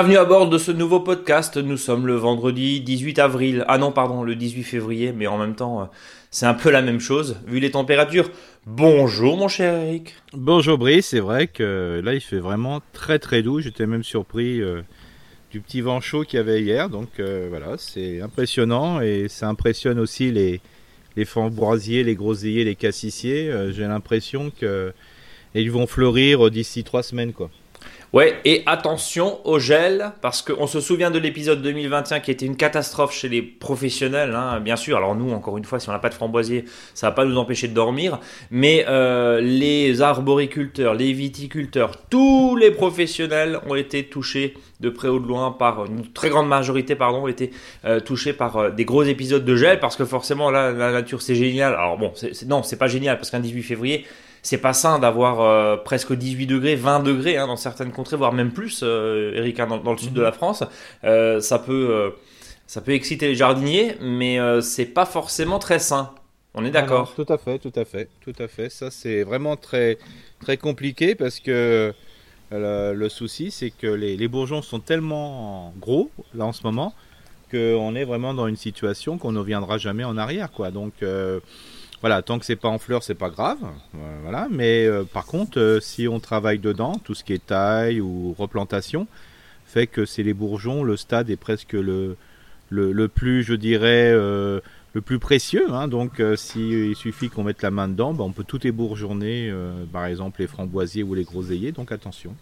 Bienvenue à bord de ce nouveau podcast. Nous sommes le vendredi 18 avril. Ah non, pardon, le 18 février, mais en même temps, euh, c'est un peu la même chose, vu les températures. Bonjour mon cher Eric. Bonjour Brice, c'est vrai que là il fait vraiment très très doux. J'étais même surpris euh, du petit vent chaud qu'il y avait hier. Donc euh, voilà, c'est impressionnant et ça impressionne aussi les, les framboisiers, les groseilliers, les cassissiers. J'ai l'impression qu'ils vont fleurir d'ici trois semaines quoi. Ouais, et attention au gel, parce qu'on se souvient de l'épisode 2021 qui était une catastrophe chez les professionnels, hein, bien sûr. Alors nous, encore une fois, si on n'a pas de framboisier, ça va pas nous empêcher de dormir. Mais euh, les arboriculteurs, les viticulteurs, tous les professionnels ont été touchés de près ou de loin par une très grande majorité, pardon, ont été euh, touchés par euh, des gros épisodes de gel, parce que forcément là, la nature c'est génial. Alors bon, c'est, non, c'est pas génial parce qu'un 18 février c'est pas sain d'avoir euh, presque 18 degrés, 20 degrés hein, dans certaines contrées, voire même plus, euh, Eric, hein, dans, le sud de la France. Euh, ça peut, ça peut exciter les jardiniers, mais c'est pas forcément très sain. On est d'accord. Tout à fait, tout à fait, tout à fait. Ça, c'est vraiment très, très compliqué parce que le, souci, c'est que les, les, bourgeons sont tellement gros là en ce moment qu'on est vraiment dans une situation qu'on ne reviendra jamais en arrière, quoi. Donc voilà, tant que c'est pas en fleurs, c'est pas grave. Euh, voilà, mais euh, par contre, euh, si on travaille dedans, tout ce qui est taille ou replantation, fait que c'est les bourgeons, le stade est presque le, le, plus, je dirais, le plus précieux. Hein. donc, s'il suffit qu'on mette la main dedans, ben, on peut tout ébourgeonner, par exemple les framboisiers ou les groseilliers. Donc, attention.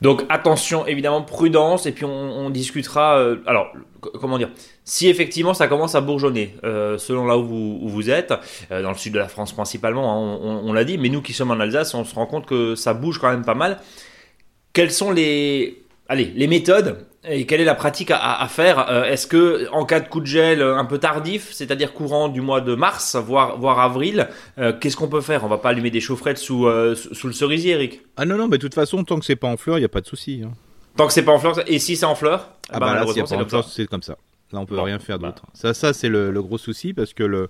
Donc attention, évidemment, prudence, et puis on, discutera. Euh, alors, comment dire Si effectivement ça commence à bourgeonner, euh, selon là où vous, êtes, euh, dans le sud de la France principalement, hein, on, l'a dit, mais nous qui sommes en Alsace, on se rend compte que ça bouge quand même pas mal. Quelles sont les, allez, les méthodes et quelle est la pratique à, faire euh, Est-ce que en cas de coup de gel un peu tardif, c'est-à-dire courant du mois de mars, voire, voire avril, euh, qu'est-ce qu'on peut faire? On va pas allumer des chaufferettes sous, euh, sous le cerisier, Eric? Ah non, non, mais de toute façon, tant que c'est pas en fleurs, il n'y a pas de souci. Hein. Tant que c'est pas en fleurs, et si c'est en fleurs? Ah bah, là, c'est comme, ça. Là, on peut rien faire d'autre. Ça, ça c'est le, le, gros souci parce que le,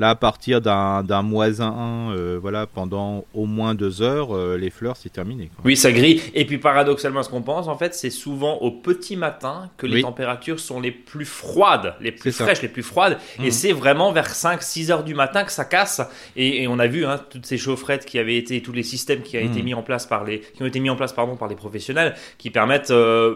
Là, à partir d'un moins 1, euh, voilà, pendant au moins deux heures, euh, les fleurs, c'est terminé. Oui, ça grille. Et puis, paradoxalement, ce qu'on pense, en fait, c'est souvent au petit matin que les températures sont les plus froides, les plus fraîches, les plus froides. Et mhm. c'est vraiment vers 5-6 heures du matin que ça casse. Et, on a vu hein, toutes ces chaufferettes qui avaient été, tous les systèmes qui, a été mhm. mis en place par les, qui ont été mis en place pardon, par les professionnels, qui permettent. Euh,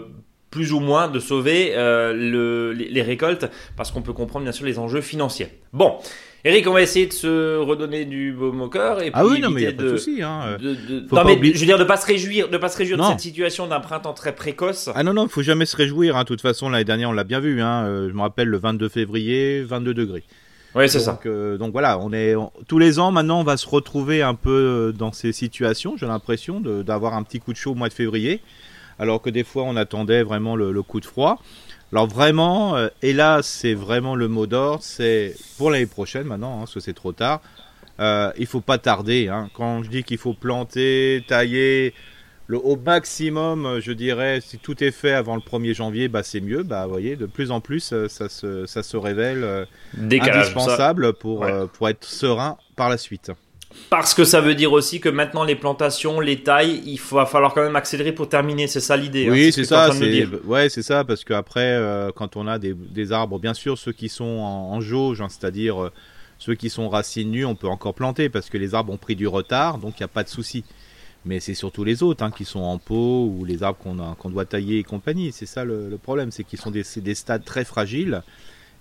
plus ou moins de sauver le, les, les, récoltes parce qu'on peut comprendre bien sûr les enjeux financiers. Bon, Eric, on va essayer de se redonner du beau moqueur et ah oui, non, mais y a pas de souci. Hein. non, mais je veux dire de pas se réjouir, de pas se réjouir de cette situation d'un printemps très précoce. Ah non, non, faut jamais se réjouir. Hein. De toute façon, l'année dernière, on l'a bien vu. Hein. Euh, je me rappelle le 22 février, 22 degrés. Oui, c'est ça. Euh, donc voilà, on est tous les ans maintenant, on va se retrouver un peu euh, dans ces situations. J'ai l'impression d'avoir un petit coup de chaud au mois de février, alors que des fois on attendait vraiment le coup de froid. Alors vraiment, euh, et là c'est vraiment le mot d'ordre, c'est pour l'année prochaine maintenant, hein, parce que c'est trop tard. Euh, il faut pas tarder. Hein. Quand je dis qu'il faut planter, tailler, le au maximum, je dirais, si tout est fait avant le 1er janvier, bah c'est mieux. Bah vous voyez, de plus en plus, euh, ça se, ça se révèle euh, indispensable pour, pour être serein par la suite. Parce que ça veut dire aussi que maintenant les plantations, les tailles, il va falloir quand même accélérer pour terminer. C'est ça l'idée. Hein, oui, c'est ça. C'est ouais, c'est ça. Parce qu'après, euh, quand on a des, des, arbres, bien sûr, ceux qui sont en, jauge, hein, c'est-à-dire euh, ceux qui sont racines nues, on peut encore planter parce que les arbres ont pris du retard, donc il n'y a pas de souci. Mais c'est surtout les autres hein, qui sont en pot ou les arbres qu'on qu'on doit tailler et compagnie. C'est ça le, le problème, c'est qu'ils sont des, des stades très fragiles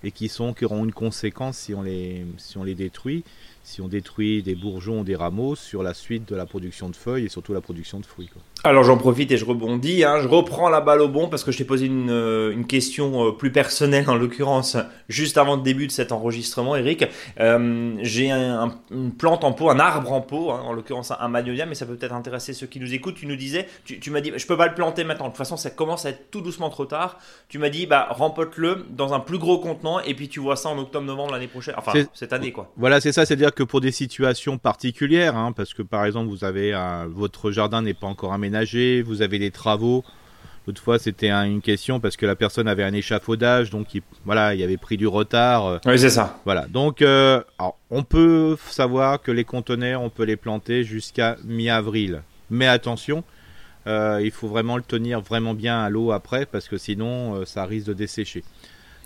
et qui sont qui auront une conséquence si on les si on les détruit si on détruit des bourgeons ou des rameaux sur la suite de la production de feuilles et surtout la production de fruits. Alors j'en profite et je rebondis, hein. je reprends la balle au bon parce que je t'ai posé une, euh, une, question euh, plus personnelle en l'occurrence juste avant le début de cet enregistrement Eric. Euh, j'ai un, une plante en pot, un arbre en pot, hein, en l'occurrence un, magnolia, mais ça peut peut-être intéresser ceux qui nous écoutent. Tu nous disais, tu, tu m'as dit, je peux pas le planter maintenant, de toute façon ça commence à être tout doucement trop tard. Tu m'as dit, bah rempote-le dans un plus gros contenant et puis tu vois ça en octobre-novembre l'année prochaine, enfin cette année quoi. Voilà c'est ça, c'est-à-dire que pour des situations particulières, hein, parce que par exemple vous avez votre jardin n'est pas encore aménagé, vous avez des travaux. L'autre fois, c'était une question parce que la personne avait un échafaudage, donc il, voilà, il avait pris du retard. Euh. Oui, c'est ça. Voilà. Donc, euh, on peut savoir que les conteneurs, on peut les planter jusqu'à mi-avril. Mais attention, il faut vraiment le tenir vraiment bien à l'eau après parce que sinon ça risque de dessécher.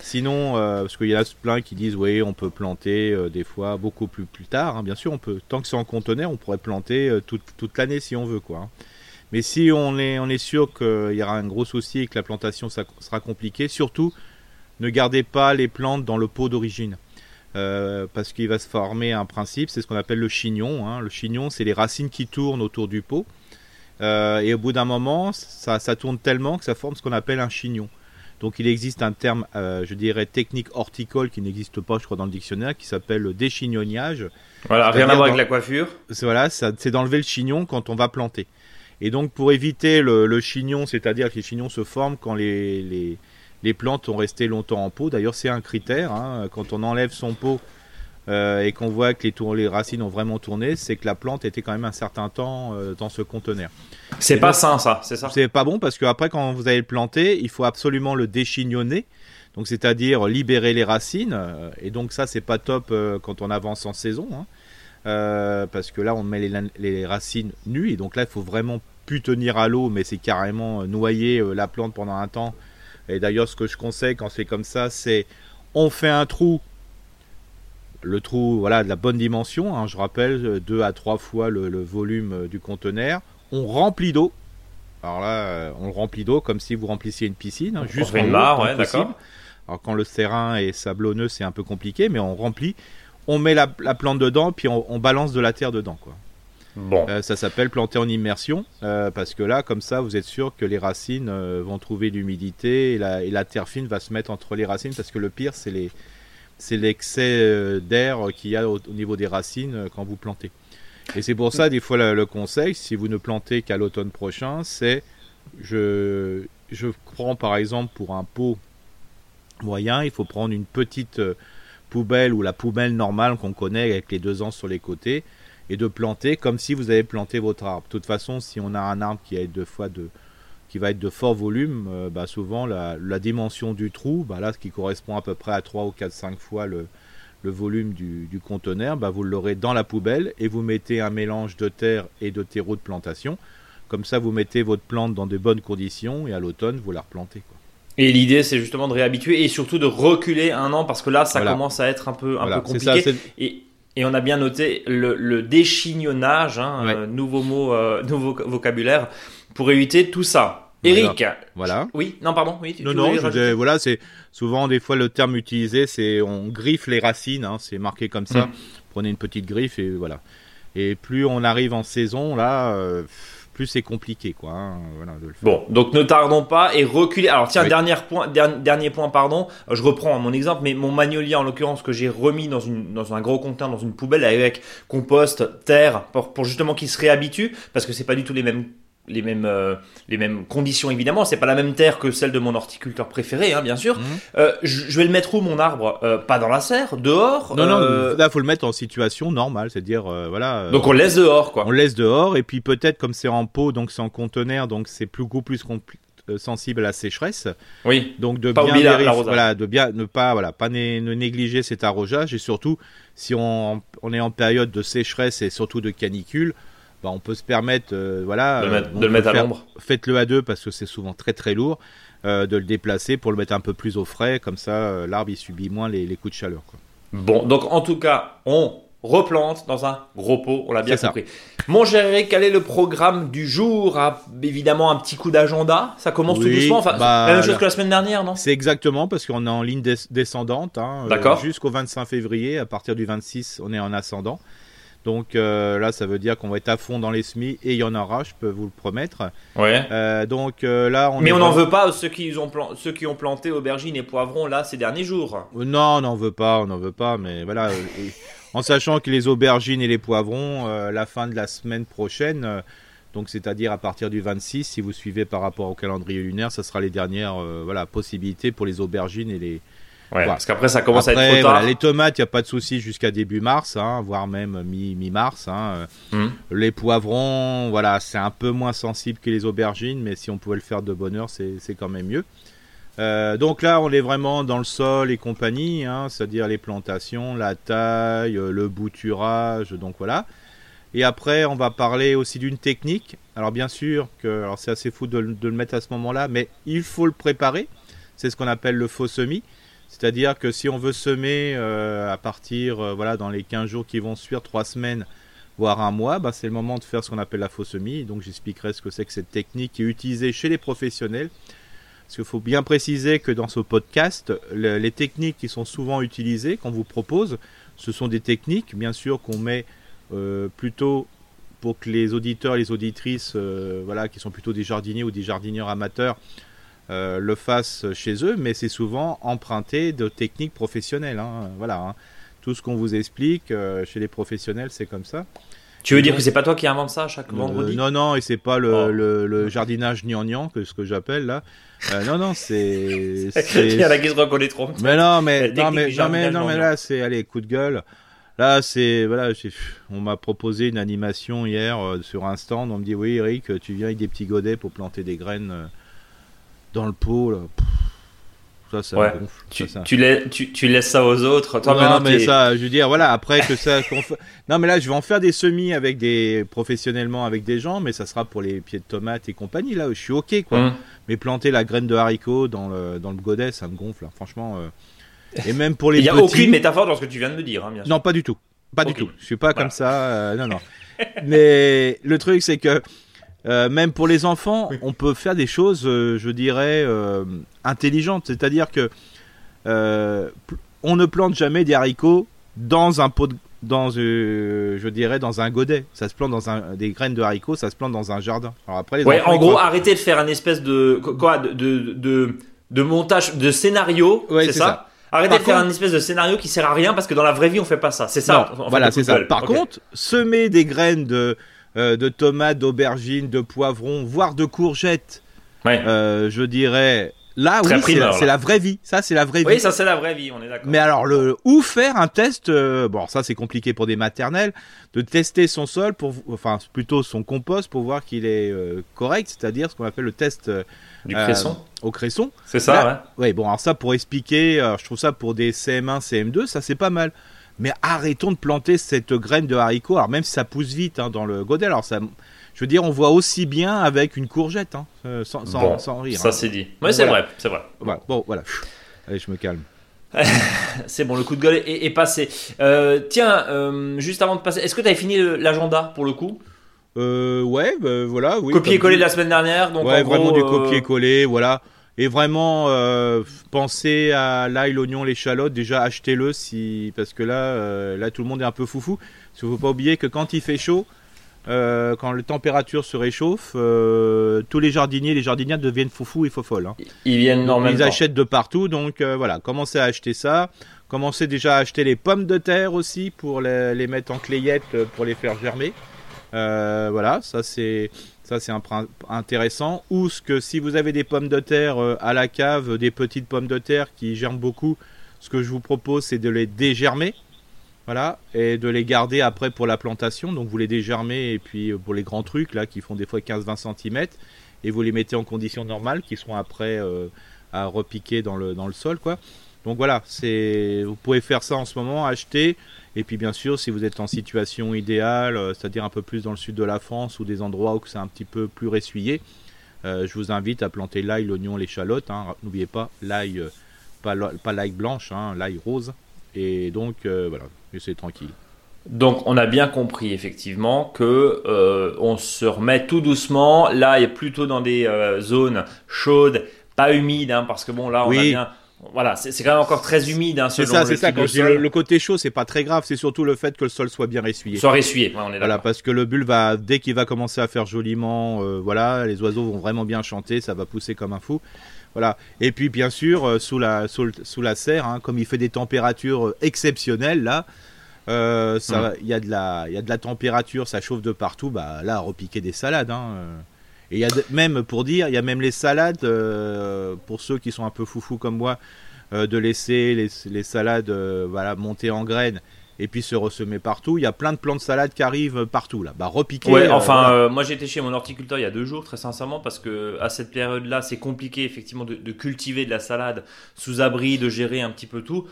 Sinon, parce qu'il y en a plein qui disent oui, on peut planter des fois beaucoup plus plus tard. Hein. Bien sûr, on peut. Tant que c'est en conteneur, on pourrait planter toute, toute l'année si on veut, quoi. Hein. Mais si on est, on est sûr qu'il y aura un gros souci et que la plantation sera compliquée, surtout ne gardez pas les plantes dans le pot d'origine. Euh, parce qu'il va se former un principe, c'est ce qu'on appelle le chignon. Hein. Le chignon, c'est les racines qui tournent autour du pot. Euh, et au bout d'un moment, ça, tourne tellement que ça forme ce qu'on appelle un chignon. Donc il existe un terme, euh, je dirais, technique horticole qui n'existe pas, je crois, dans le dictionnaire, qui s'appelle le déchignonnage. Voilà, rien à voir avec la coiffure. Voilà, c'est d'enlever le chignon quand on va planter. Et donc pour éviter le, chignon, c'est-à-dire que les chignons se forment quand les les plantes ont resté longtemps en pot. D'ailleurs, c'est un critère. Hein. Quand on enlève son pot euh, et qu'on voit que les, les, racines ont vraiment tourné, c'est que la plante était quand même un certain temps euh, dans ce conteneur. C'est pas sain, ça, c'est ça? C'est pas bon parce qu'après, quand vous allez le planter, il faut absolument le déchignonner. Donc, c'est-à-dire libérer les racines. Euh, et donc, ça, c'est pas top quand on avance en saison. Hein. Parce que là, on met les, les, racines nues. Et donc là, il faut vraiment plus tenir à l'eau, mais c'est carrément noyer la plante pendant un temps et d'ailleurs, ce que je conseille quand c'est comme ça, c'est on fait un trou, le trou voilà de la bonne dimension, hein, je rappelle, deux à trois fois le, volume euh, du conteneur. On remplit d'eau. Alors là, euh, on le remplit d'eau comme si vous remplissiez une piscine, hein, juste une barre, ouais, d'accord. Alors quand le terrain est sablonneux, c'est un peu compliqué, mais on remplit, on met la, plante dedans, puis on, on balance de la terre dedans, quoi. Euh, ça s'appelle planter en immersion, euh, parce que là, comme ça, vous êtes sûr que les racines euh, vont trouver l'humidité et la, terre fine va se mettre entre les racines, parce que le pire, c'est les, c'est l'excès d'air qu'il y a au, niveau des racines quand vous plantez. Et c'est pour ça, des fois, le, conseil, si vous ne plantez qu'à l'automne prochain, c'est je, je prends par exemple pour un pot moyen, il faut prendre une petite poubelle ou la poubelle normale qu'on connaît avec les deux ans sur les côtés et de planter comme si vous avez planté votre arbre. De toute façon, si on a un arbre qui, va être de fort volume, euh, bah souvent la, dimension du trou, bah ce qui correspond à peu près à 3 ou 4, 5 fois le, volume du, conteneur, bah vous l'aurez dans la poubelle et vous mettez un mélange de terre et de terreau de plantation. Comme ça, vous mettez votre plante dans de bonnes conditions et à l'automne, vous la replantez. Et l'idée, c'est justement de réhabituer et surtout de reculer un an parce que là, ça commence à être un peu, un peu compliqué. et et on a bien noté le, déchignonnage, hein, euh, nouveau mot, euh, nouveau vocabulaire, pour éviter tout ça. Eric. Voilà. Oui, non, pardon. Oui, non, non, voilà, c'est souvent des fois le terme utilisé, c'est on griffe les racines, hein, c'est marqué comme ça. Mm. Prenez une petite griffe et voilà. Et plus on arrive en saison, là, euh, plus c'est compliqué, quoi. Hein, bon, donc ne tardons pas et reculer. Alors tiens, dernier point, dernier, point, pardon. Je reprends mon exemple, mais mon magnolia en l'occurrence que j'ai remis dans une dans un gros conteneur, dans une poubelle avec compost, terre, pour, pour justement qu'il se réhabitue, parce que c'est pas du tout les mêmes les mêmes, euh, les mêmes conditions évidemment. C'est pas la même terre que celle de mon horticulteur préféré, hein, bien sûr. Mhm. Euh, je, vais le mettre où mon arbre? Euh, Pas dans la serre, dehors. Non, non. Là, faut le mettre en situation normale, c'est-à-dire voilà. donc on laisse dehors, quoi. On laisse dehors et puis peut-être comme c'est en pot, donc c'est en conteneur, donc c'est plus beaucoup plus sensible à la sécheresse. Oui. Donc de bien voilà, de bien ne pas voilà, pas ne négliger cet arrosage et surtout si on, on est en période de sécheresse et surtout de canicule, bah, on peut se permettre, euh, voilà, de le mettre, à l'ombre. Faites-le à deux parce que c'est souvent très très lourd. Euh, de le déplacer pour le mettre un peu plus au frais, comme ça euh, l'arbre il subit moins les, coups de chaleur. Bon, donc en tout cas, on replante dans un gros pot, on l'a bien compris. Mon cher quel est le programme du jour? Ah, Évidemment, un petit coup d'agenda, ça commence tout doucement, enfin, bah, la même chose que la semaine dernière, non? C'est exactement, parce qu'on est en ligne descendante, hein, jusqu'au 25 février, à partir du 26, on est en ascendant. Donc euh, là, ça veut dire qu'on va être à fond dans les semis et il y en aura, je peux vous le promettre. Ouais. Euh, donc euh, là, on Mais on n'en veut pas ceux qui ont ceux qui ont planté aubergines et poivrons là ces derniers jours. Non, on n'en veut pas, on n'en veut pas, mais voilà. en sachant que les aubergines et les poivrons, la fin de la semaine prochaine. Donc, c'est-à-dire à partir du 26, si vous suivez par rapport au calendrier lunaire, ça sera les dernières voilà, possibilités pour les aubergines et les, parce qu'après ça commence à être trop tard. les tomates, il n'y a pas de souci jusqu'à début mars, hein, voire même mi-mars. hein. Hmm. Les poivrons, voilà, c'est un peu moins sensible que les aubergines, mais si on pouvait le faire de bonne heure, c'est quand même mieux. Euh, donc là, on est vraiment dans le sol et compagnie, hein, c'est-à-dire les plantations, la taille, euh, le bouturage, donc voilà. Et après, on va parler aussi d'une technique. Alors bien sûr que, c'est assez fou de, de, le mettre à ce moment-là, mais il faut le préparer. C'est ce qu'on appelle le faux semis. C'est-à-dire que si on veut semer euh, à partir, euh, voilà, dans les 15 jours qui vont suivre, 3 semaines, voire un mois, bah, c'est le moment de faire ce qu'on appelle la faux semis. Donc j'expliquerai ce que c'est que cette technique qui est utilisée chez les professionnels. Parce qu'il faut bien préciser que dans ce podcast, le, les techniques qui sont souvent utilisées, qu'on vous propose, ce sont des techniques, bien sûr, qu'on met euh, plutôt pour que les auditeurs et les auditrices, voilà, qui sont plutôt des jardiniers ou des jardiniers amateurs, euh, le fassent chez eux, mais c'est souvent emprunté de techniques professionnelles. Hein, voilà, hein. tout ce qu'on vous explique euh, chez les professionnels, c'est comme ça. Tu veux dire que c'est pas toi qui invente ça chaque Euh, vendredi? Non, non, et c'est pas le, Oh. le, le jardinage gnangnan, que ce que j'appelle là. Euh, non, non, c'est. Il y en a qui se reconnaîtront. Mais non, mais, La non, mais, non, mais, non, mais là, c'est, allez, coup de gueule. Là, c'est, voilà, on m'a proposé une animation hier euh, sur un stand. On me dit, oui, Eric, tu viens avec des petits godets pour planter des graines dans le pot, là. Ça, ça Ouais. gonfle. Tu, Ça, ça- tu, laisses, tu, tu laisses ça aux autres. Toi, non, mais ça, je veux dire, voilà, après que ça. qu'on fait- Non, mais là, je vais en faire des semis avec des. professionnellement avec des gens, mais ça sera pour les pieds de tomates et compagnie. Là, je suis OK, quoi. Hum. Mais planter la graine de haricot dans le, dans le godet, ça me gonfle, hein, franchement. euh. Et même pour les Il n'y a petits. aucune métaphore dans ce que tu viens de me dire, hein, bien sûr. Non, pas du tout. Pas du Ok. tout. Je suis pas Voilà. comme ça. euh, non, non. Mais le truc, c'est que euh, même pour les enfants, on peut faire des choses, euh, je dirais, euh, intelligentes. C'est-à-dire que euh, on ne plante jamais des haricots dans un pot de dans euh, je dirais dans un godet ça se plante dans un des graines de haricots ça se plante dans un jardin alors après les Ouais, enfants, en gros, arrêtez de faire un espèce de quoi de de, de, de montage de scénario, Ouais, c'est ça, ça. Arrêtez Par de faire contre- un espèce de scénario qui sert à rien parce que dans la vraie vie on fait pas ça. C'est ça. Non, voilà c'est ça par contre semer des graines de euh, de tomates d'aubergines de poivrons voire de courgettes. Ouais. euh, je dirais là Très oui c'est la, vraie vie. Ça c'est la vraie Oui, vie. ça c'est la vraie vie, on est d'accord. mais alors le ou faire un test euh, bon ça c'est compliqué pour des maternelles de tester son sol pour enfin plutôt son compost pour voir qu'il est correct c'est-à-dire ce qu'on appelle le test Du cresson, au cresson. C'est ça, là- ouais. bon alors ça pour expliquer je trouve ça pour des CM1 CM2 ça c'est pas mal mais arrêtons de planter cette graine de haricot alors même si ça pousse vite hein, dans le godet alors ça je veux dire on voit aussi bien avec une courgette hein, euh, sans, sans, Bon, sans rire ça hein. c'est dit. Ouais, c'est Voilà. vrai, c'est vrai. Voilà. bon voilà allez je me calme C'est bon, le coup de gueule est, est passé. Euh, tiens, euh, juste avant de passer, est-ce que tu avais fini l'agenda pour le coup? Euh, ouais, bah, voilà, oui. Copier-coller de la semaine dernière, donc. Ouais, en vraiment gros, du euh, copier-coller, voilà. Et vraiment, euh, pensez à l'ail, l'oignon, l'échalote. Déjà, achetez-le si, parce que là, euh, là, tout le monde est un peu foufou. Parce qu'il faut pas oublier que quand il fait chaud, euh, quand la température se réchauffe, euh, tous les jardiniers, les jardinières deviennent foufou et fofolles. Hein. Ils viennent même ils achètent de partout, donc euh, voilà, commencez à acheter ça. Commencez déjà à acheter les pommes de terre aussi pour les, les mettre en clayette pour les faire germer. Voilà, ça c'est ça c'est un intéressant. Ou ce que si vous avez des pommes de terre euh, à la cave, des petites pommes de terre qui germent beaucoup, ce que je vous propose c'est de les dégermer. Voilà, et de les garder après pour la plantation. Donc vous les dégermez et puis euh, pour les grands trucs là qui font des fois 15-20 cm et vous les mettez en conditions normales qui seront après euh, à repiquer dans le, dans le sol quoi. Donc voilà, c'est vous pouvez faire ça en ce moment, acheter et puis bien sûr si vous êtes en situation idéale, euh, c'est-à-dire un peu plus dans le sud de la France ou des endroits où c'est un petit peu plus ressuyé, euh, je vous invite à planter l'ail, l'oignon, l'échalote. Hein. N'oubliez pas l'ail, euh, pas la- pas l'ail blanche, hein, l'ail rose. Et donc euh, voilà, c'est tranquille. Donc on a bien compris effectivement que euh, on se remet tout doucement. Là, il est plutôt dans des zones chaudes, pas humides, hein, parce que bon là on a Oui. bien. Voilà, c'est quand même encore très humide. Hein, C'est ça, le c'est ça. Quand je dis le, le côté chaud, c'est pas très grave. C'est surtout le fait que le sol soit bien essuyé. Soit essuyé, ouais, on est Voilà, parce que le bulle va, dès qu'il va commencer à faire joliment, euh, voilà, les oiseaux vont vraiment bien chanter, ça va pousser comme un fou. Voilà. Et puis bien sûr, euh, sous la sous, le- sous la serre, hein, comme il fait des températures euh, exceptionnelles là, euh, va- il y a de la, il y a de la température, ça chauffe de partout. Bah là, repiquer des salades. Hein. Et il y a même pour dire, il y a même les salades euh, pour ceux qui sont un peu foufous comme moi, euh, de laisser les, les salades, euh, monter en graines et puis se ressemer partout. Il y a plein de plants de salade qui arrivent partout là. Bah repiquer. Ouais, enfin, moi j'étais chez mon horticulteur il y a deux jours, très sincèrement, parce que à cette période-là, c'est compliqué effectivement de, cultiver de la salade sous abri, de gérer un petit peu tout.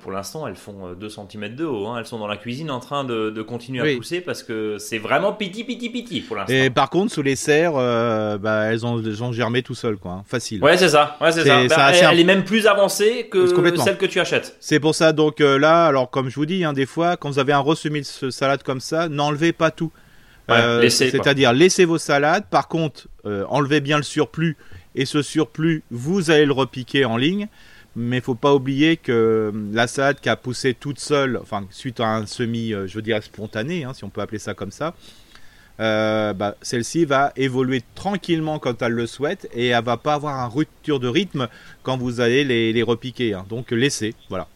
pour l'instant, elles font 2 cm de haut. Hein. Elles sont dans la cuisine en train de, continuer à pousser parce que c'est vraiment piti piti piti pour l'instant. Et par contre, sous les serres, bah, elles, ont, elles ont germé tout seul, quoi. Hein. Facile. Ouais, c'est ça. Ouais, c'est ça. Bah, elle, est même plus avancée que celle que tu achètes. C'est pour ça, donc là, alors comme je vous dis, hein, des fois, quand vous avez un resemi de salade comme ça, n'enlevez pas tout. Euh, c'est-à-dire laissez vos salades. Par contre, euh, enlevez bien le surplus et ce surplus, vous allez le repiquer en ligne. Mais il faut pas oublier que euh, la salade qui a poussé toute seule, enfin suite à un semis, je veux dire spontané, hein, si on peut appeler ça comme ça, bah, celle-ci va évoluer tranquillement quand elle le souhaite et elle va pas avoir un rupture de rythme quand vous allez les, les repiquer. Hein. Donc laissez, voilà.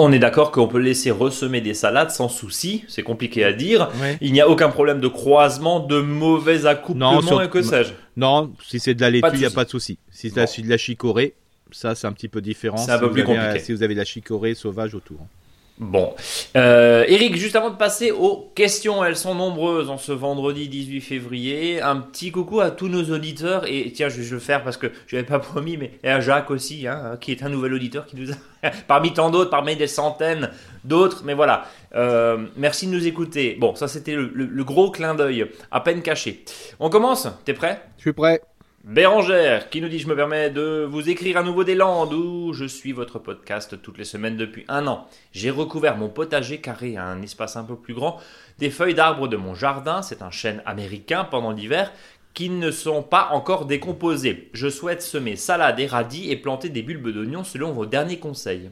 On est d'accord qu'on peut laisser ressemer des salades sans souci, c'est compliqué à dire. Il n'y a aucun problème de croisement, de mauvais accouplement non, et que sais-je. Non, si c'est de la laitue, il n'y a pas de souci. Si c'est de la chicorée, ça c'est un petit peu différent. C'est un peu plus compliqué. Si vous avez de la chicorée sauvage autour. Bon. Euh, Eric, juste avant de passer aux questions, elles sont nombreuses en ce vendredi 18 février. Un petit coucou à tous nos auditeurs. Et tiens, je vais le faire parce que je n'avais pas promis, mais et à Jacques aussi, hein, qui est un nouvel auditeur qui nous a, parmi tant d'autres, parmi des centaines d'autres. Mais voilà, euh, merci de nous écouter. Bon, ça c'était le, le gros clin d'œil, à peine caché. On commence? T'es prêt? Je suis prêt. Bérangère qui nous dit Je me permets de vous écrire à nouveau des Landes où je suis votre podcast toutes les semaines depuis un an. J'ai recouvert mon potager carré à un espace un peu plus grand des feuilles d'arbres de mon jardin. C'est un chêne américain pendant l'hiver qui ne sont pas encore décomposés. Je souhaite semer salade et radis et planter des bulbes d'oignons selon vos derniers conseils.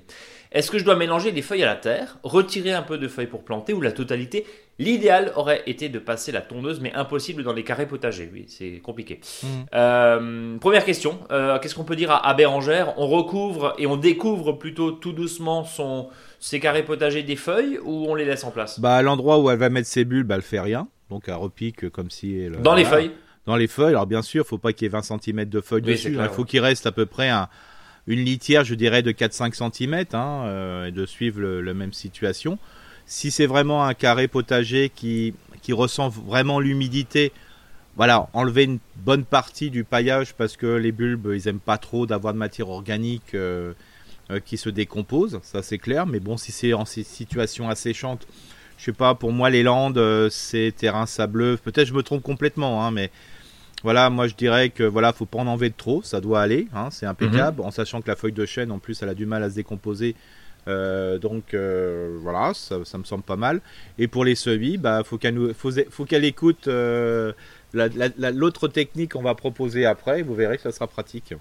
Est-ce que je dois mélanger les feuilles à la terre, retirer un peu de feuilles pour planter ou la totalité L'idéal aurait été de passer la tondeuse, mais impossible dans les carrés potagers. Oui, c'est compliqué. Mm. Euh, première question, euh, qu'est-ce qu'on peut dire à, Bérangère On recouvre et on découvre plutôt tout doucement son, ses carrés potagers des feuilles ou on les laisse en place? Bah à l'endroit où elle va mettre ses bulles, bah, elle fait rien. Donc elle repique comme si... Elle, dans les feuilles? Dans les feuilles, alors bien sûr, il faut pas qu'il y ait 20 cm de feuilles dessus. il faut qu'il reste à peu près un une litière, je dirais, de 4-5 cm, hein, euh, et de suivre la même situation. Si c'est vraiment un carré potager qui, qui ressent vraiment l'humidité, voilà, enlever une bonne partie du paillage parce que les bulbes, ils aiment pas trop d'avoir de matière organique euh, euh, qui se décompose, ça c'est clair. Mais bon, si c'est en situation asséchante, je sais pas, pour moi les landes, c'est terrain sableux. Peut-être je me trompe complètement, hein, mais voilà, moi je dirais que voilà, faut pas en enlever de trop, ça doit aller, hein, c'est impeccable, mhm. en sachant que la feuille de chêne en plus elle a du mal à se décomposer. Euh, donc euh, voilà, ça, me semble pas mal. Et pour les semis, bah faut qu'elle faut, faut qu'elle écoute euh, l'autre technique qu'on va proposer après. Vous verrez que ça sera pratique.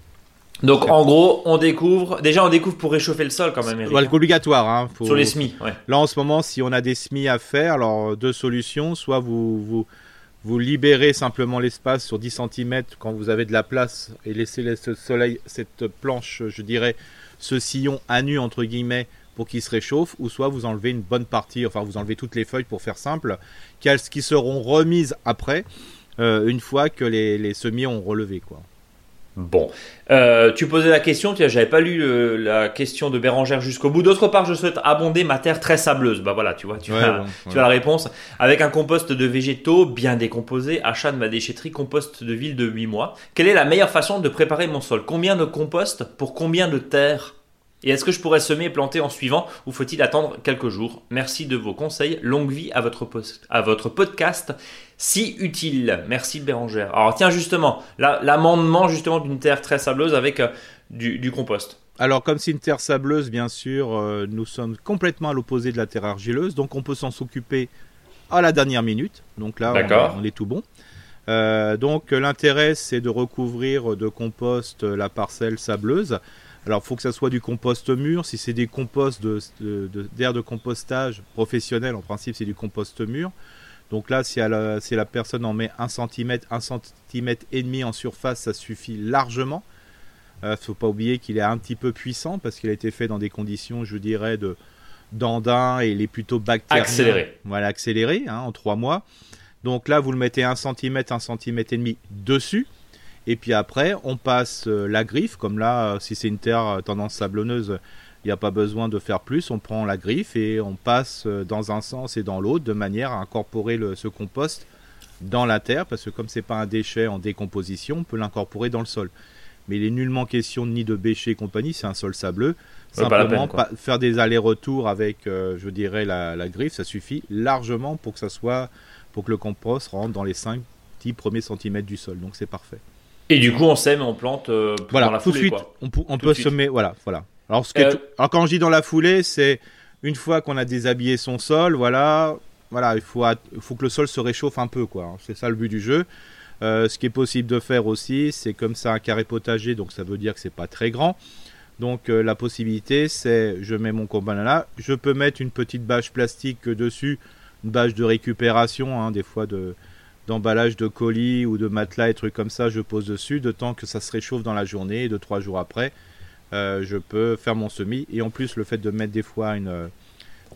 Donc en gros, on découvre. Déjà, on découvre pour réchauffer le sol quand même. Eric, hein. obligatoire. Hein, Sur les semis. Ouais. Là en ce moment, si on a des semis à faire, alors deux solutions. Soit vous vous vous libérez simplement l'espace sur 10 cm quand vous avez de la place et laissez ce soleil, cette planche, je dirais, ce sillon à nu entre guillemets pour qu'il se réchauffe, ou soit vous enlevez une bonne partie, enfin vous enlevez toutes les feuilles pour faire simple, qui seront remises après, euh, une fois que les, les semis ont relevé. quoi. Bon, euh, tu posais la question, tu j'avais pas lu euh, la question de Bérangère jusqu'au bout. D'autre part, je souhaite abonder ma terre très sableuse. Bah voilà, tu vois, tu, as, tu as la réponse. Avec un compost de végétaux bien décomposé, achat de ma déchetterie compost de ville de 8 mois. Quelle est la meilleure façon de préparer mon sol? Combien de compost pour combien de terre et est-ce que je pourrais semer et planter en suivant ou faut-il attendre quelques jours? Merci de vos conseils. Longue vie à votre, à votre podcast si utile. Merci Bérangère. Alors tiens justement, l'amendement justement d'une terre très sableuse avec euh, du, compost. Alors comme c'est une terre sableuse, bien sûr, euh, nous sommes complètement à l'opposé de la terre argileuse, donc on peut s'en s'occuper à la dernière minute. Donc là, on, est tout bon. Euh, donc l'intérêt, c'est de recouvrir de compost la parcelle sableuse. Alors, il faut que ça soit du compost mûr. Si c'est des composts d'air de, de, compostage professionnel, en principe, c'est du compost mûr. Donc là, si la, si la, personne en met 1 cm, 1 cm et demi en surface, ça suffit largement. Il euh, ne faut pas oublier qu'il est un petit peu puissant parce qu'il a été fait dans des conditions, je dirais, de d'andin et il est plutôt bactérien. Accéléré. Voilà, accéléré, hein, en 3 mois. Donc là, vous le mettez 1 cm, 1 cm et demi dessus. Et puis après, on passe euh, la griffe, comme là, euh, si c'est une terre euh, tendance sablonneuse, Il n'y a pas besoin de faire plus. On prend la griffe et on passe euh, dans un sens et dans l'autre de manière à incorporer le, ce compost dans la terre, parce que comme c'est pas un déchet en décomposition, on peut l'incorporer dans le sol. Mais il est nullement question ni de bêcher et compagnie, c'est un sol sableux. Simplement, faire des allers-retours avec, euh, je dirais, la, griffe, ça suffit largement pour que ça soit, pour que le compost rentre dans les 5 10 premiers centimètres du sol. Donc c'est parfait. Et du coup, on sème, on plante euh, voilà, la tout de suite. On, peut semer, voilà, voilà. Alors, ce euh, Alors quand je dis dans la foulée, c'est une fois qu'on a déshabillé son sol, voilà, voilà, il faut, il faut que le sol se réchauffe un peu, quoi. C'est ça le but du jeu. Euh, ce qui est possible de faire aussi, c'est comme ça un carré potager, donc ça veut dire que c'est pas très grand. Donc euh, la possibilité, c'est je mets mon combat là, je peux mettre une petite bâche plastique dessus, une bâche de récupération, hein, des fois de d'emballage de colis ou de matelas et trucs comme ça, je pose dessus, de temps que ça se réchauffe dans la journée, et de trois jours après, euh, je peux faire mon semis. Et en plus, le fait de mettre des fois une,